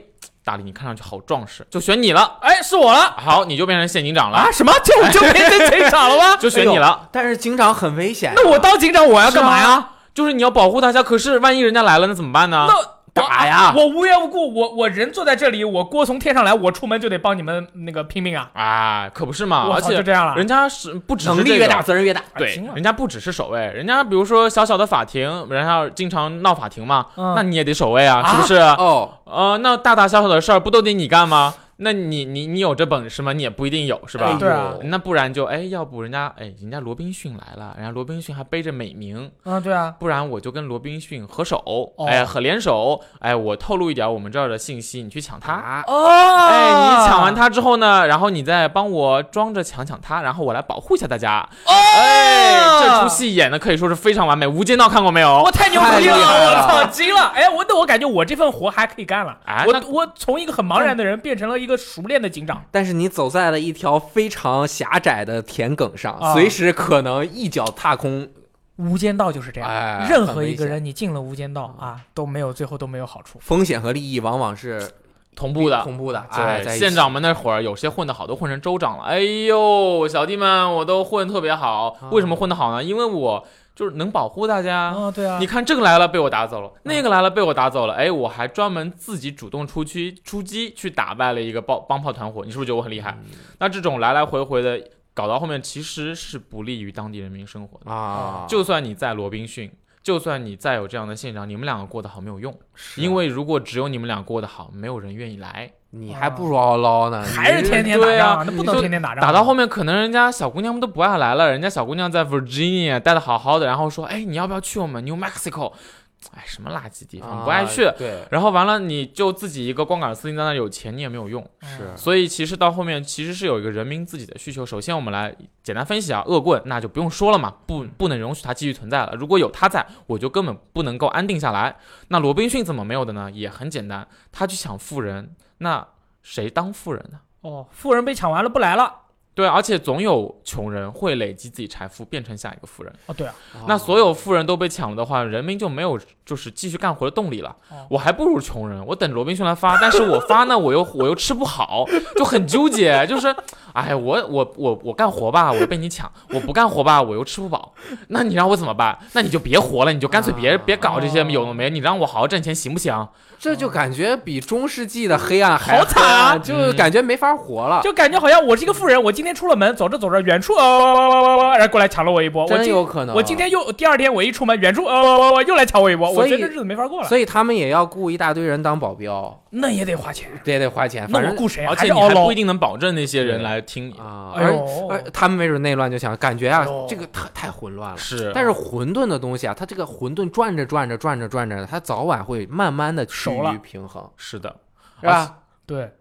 大力你看上去好壮实，就选你了，哎，是我了好，你就变成县警长了，啊？什么？就就变成警长了吗？就选你了，但是警长很危险。那我当警长我要干嘛呀？就是你要保护大家，可是万一人家来了，那怎么办呢？那打呀我无缘无故，我我人坐在这里，我锅从天上来，我出门就得帮你们那个拼命啊！啊，可不是嘛，而且，就这样了。人家是不只是这个能力越大，责任越大。对，人家不只是守卫，人家比如说小小的法庭，人家经常闹法庭嘛，嗯那你也得守卫啊，是不是？哦，呃，那大大小小的事儿不都得你干吗？那你你你有这本事吗？你也不一定有，是吧？对啊那不然就哎，要不人家哎，人家罗宾逊来了，人家罗宾逊还背着美名，啊，对啊，不然我就跟罗宾逊合手，哦哎，合联手，哎，我透露一点我们这儿的信息，你去抢他。啊，哦，哎，你抢完他之后呢，然后你再帮我装着抢抢他，然后我来保护一下大家。哦，哎，这出戏演的可以说是非常完美，《无间道》看过没有我？太牛逼了！我操，惊了！哎，我那我感觉我这份活还可以干了。我哎我我从一个很茫然的人变成了一个熟练的警长。但是你走在了一条非常狭窄的田埂上，啊随时可能一脚踏空。无间道就是这样，哎任何一个人你进了无间道啊，都没有最后都没有好处。风险和利益往往是同步的。同步的。哎，在县长们那会儿有些混得好，都混成州长了。哎呦，小弟们，我都混特别好。为什么混得好呢？因为我就是能保护大家。啊，对啊你，看这个来了被我打走了，那个来了被我打走了，哎，我还专门自己主动出去出击去打败了一个帮帮炮团伙，你是不是觉得我很厉害？那这种来来回回的搞到后面，其实是不利于当地人民生活的。啊，就算你在罗宾逊，就算你再有这样的县长，你们两个过得好没有用，是因为如果只有你们俩过得好，没有人愿意来。你还不如奥捞呢，还是天天打仗啊，那不能天天打仗。打到后面，可能人家小姑娘们都不爱来了，人家小姑娘在 Virginia 待的好好的，然后说，哎，你要不要去我们 New Mexico？哎，什么垃圾地方，啊不爱去。对，然后完了，你就自己一个光杆司令在那有钱，你也没有用。是所以其实到后面其实是有一个人民自己的需求。首先我们来简单分析啊，恶棍那就不用说了嘛，不不能容许他继续存在了。如果有他在，我就根本不能够安定下来。那罗宾逊怎么没有的呢？也很简单，他去抢富人，那谁当富人呢？哦，富人被抢完了不来了。对，而且总有穷人会累积自己财富，变成下一个富人。哦，对啊，那所有富人都被抢了的话，人民就没有就是继续干活的动力了。哦我还不如穷人，我等罗宾逊来发，但是我发呢，我又我又吃不好，就很纠结。就是，哎，我我我我干活吧，我被你抢；我不干活吧，我又吃不饱。那你让我怎么办？那你就别活了，你就干脆别、啊别搞这些哦有的没，你让我好好挣钱行不行？这就感觉比中世纪的黑暗还好惨啊就感觉没法活了。就感觉好像我是一个富人，我今天出了门，走着走着，远处呃哇哇哇哇哇，然后过来抢了我一波。我真有可能，我今天又第二天我一出门，远处呃哇哇哇又来抢我一波，我所以觉得日子没法过了。所以他们也要雇一大堆人当保镖，那也得花钱，这也得花钱，反正雇谁啊？而且你还不一。定能保证那些人来听你。啊，哎而，而他们没准内乱就想，感觉啊这个太太混乱了。是，但是混沌的东西啊，它这个混沌转着转着转着转着，它早晚会慢慢的趋于平衡，是的，是吧？对，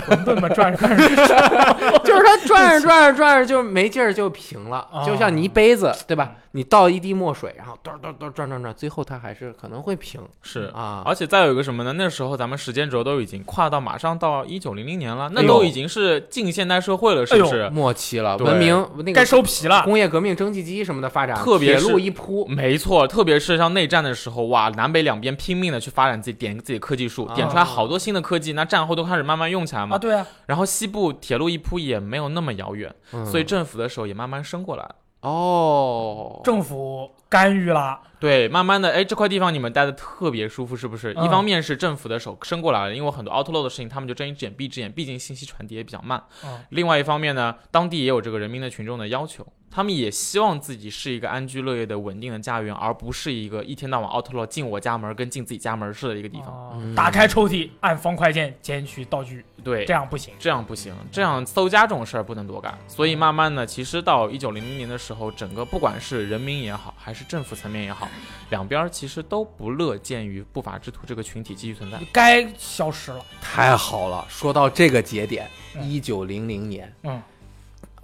混沌嘛，转着转着，就是它转着转着转着就没劲儿就平了，啊就像你一杯子，对吧？你倒一滴墨水，然后嘟嘟嘟转转转，最后它还是可能会平是。啊。而且再有一个什么呢？那时候咱们时间轴都已经跨到马上到一九零零年了，那都已经是近现代社会了，是不是？末期了，文明那个该收皮了。工业革命、蒸汽机什么的发展，特别是铁路一铺，没错，特别是像内战的时候，哇，南北两边拼命的去发展自己，点自己的科技树，啊点出来好多新的科技，那战后都开始慢慢用起来嘛。啊，对啊，然后西部铁路一铺也没有那么遥远，嗯所以政府的手也慢慢伸过来了。哦，政府干预了。对，慢慢的，哎，这块地方你们待的特别舒服，是不是？嗯一方面是政府的手伸过来了，因为很多 outlaw 的事情，他们就睁一只眼闭一只眼，毕竟信息传递也比较慢。嗯另外一方面呢，当地也有这个人民的群众的要求，他们也希望自己是一个安居乐业的稳定的家园，而不是一个一天到晚 outlaw 进我家门跟进自己家门似的一个地方。打开抽屉，按方块键捡取道具，对这，样不行。这样不行，这样搜家这种事儿不能多干。所以慢慢的，其实到一九零零年的时候，整个不管是人民也好，还是政府层面也好，两边其实都不乐见于不法之徒这个群体继续存在。该消失了。太好了！说到这个节点，嗯一九零零年，嗯，《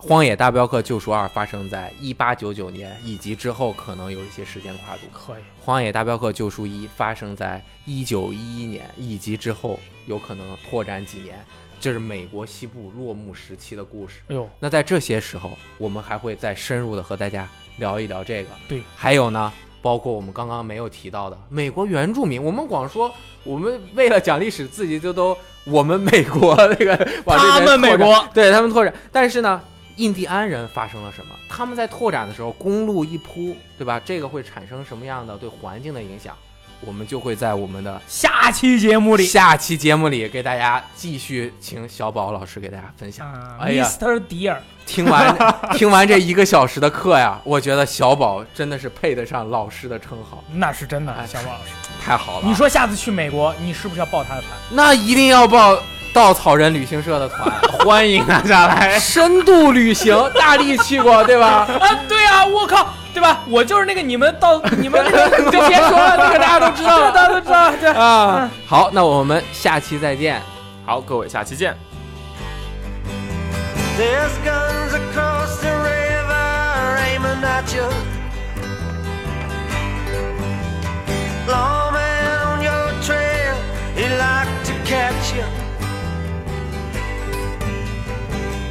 荒野大镖客：救赎二》发生在一八九九年，以及之后可能有一些时间跨度。可以。《荒野大镖客：救赎一》发生在一九一一年，以及之后有可能拓展几年，这是美国西部落幕时期的故事。哎呦，那在这些时候，我们还会再深入的和大家聊一聊这个。对，还有呢，包括我们刚刚没有提到的美国原住民，我们光说我们为了讲历史，自己就都我们美国 那个往这他们美国对他们拓展，但是呢。印第安人发生了什么？他们在拓展的时候，公路一铺，对吧？这个会产生什么样的对环境的影响？我们就会在我们的下期节目里，下期节目里给大家继续请小宝老师给大家分享。啊哎呀，Mr. Dear，听完听完这一个小时的课呀，我觉得小宝真的是配得上老师的称号，那是真的哎，小宝老师。太好了。你说下次去美国，你是不是要报他的团？那一定要报稻草人旅行社的团，欢迎大家来。深度旅行，大力去过，对吧？啊，对啊，我靠，对吧？我就是那个你们到 你们那个，就别说了，那个大家都知道了大家都知道，对。啊。好，那我们下期再见。好，各位，下期见。There's guns across the river aiming at you. Lawman on your trail, he'd like to catch you.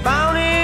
bounty.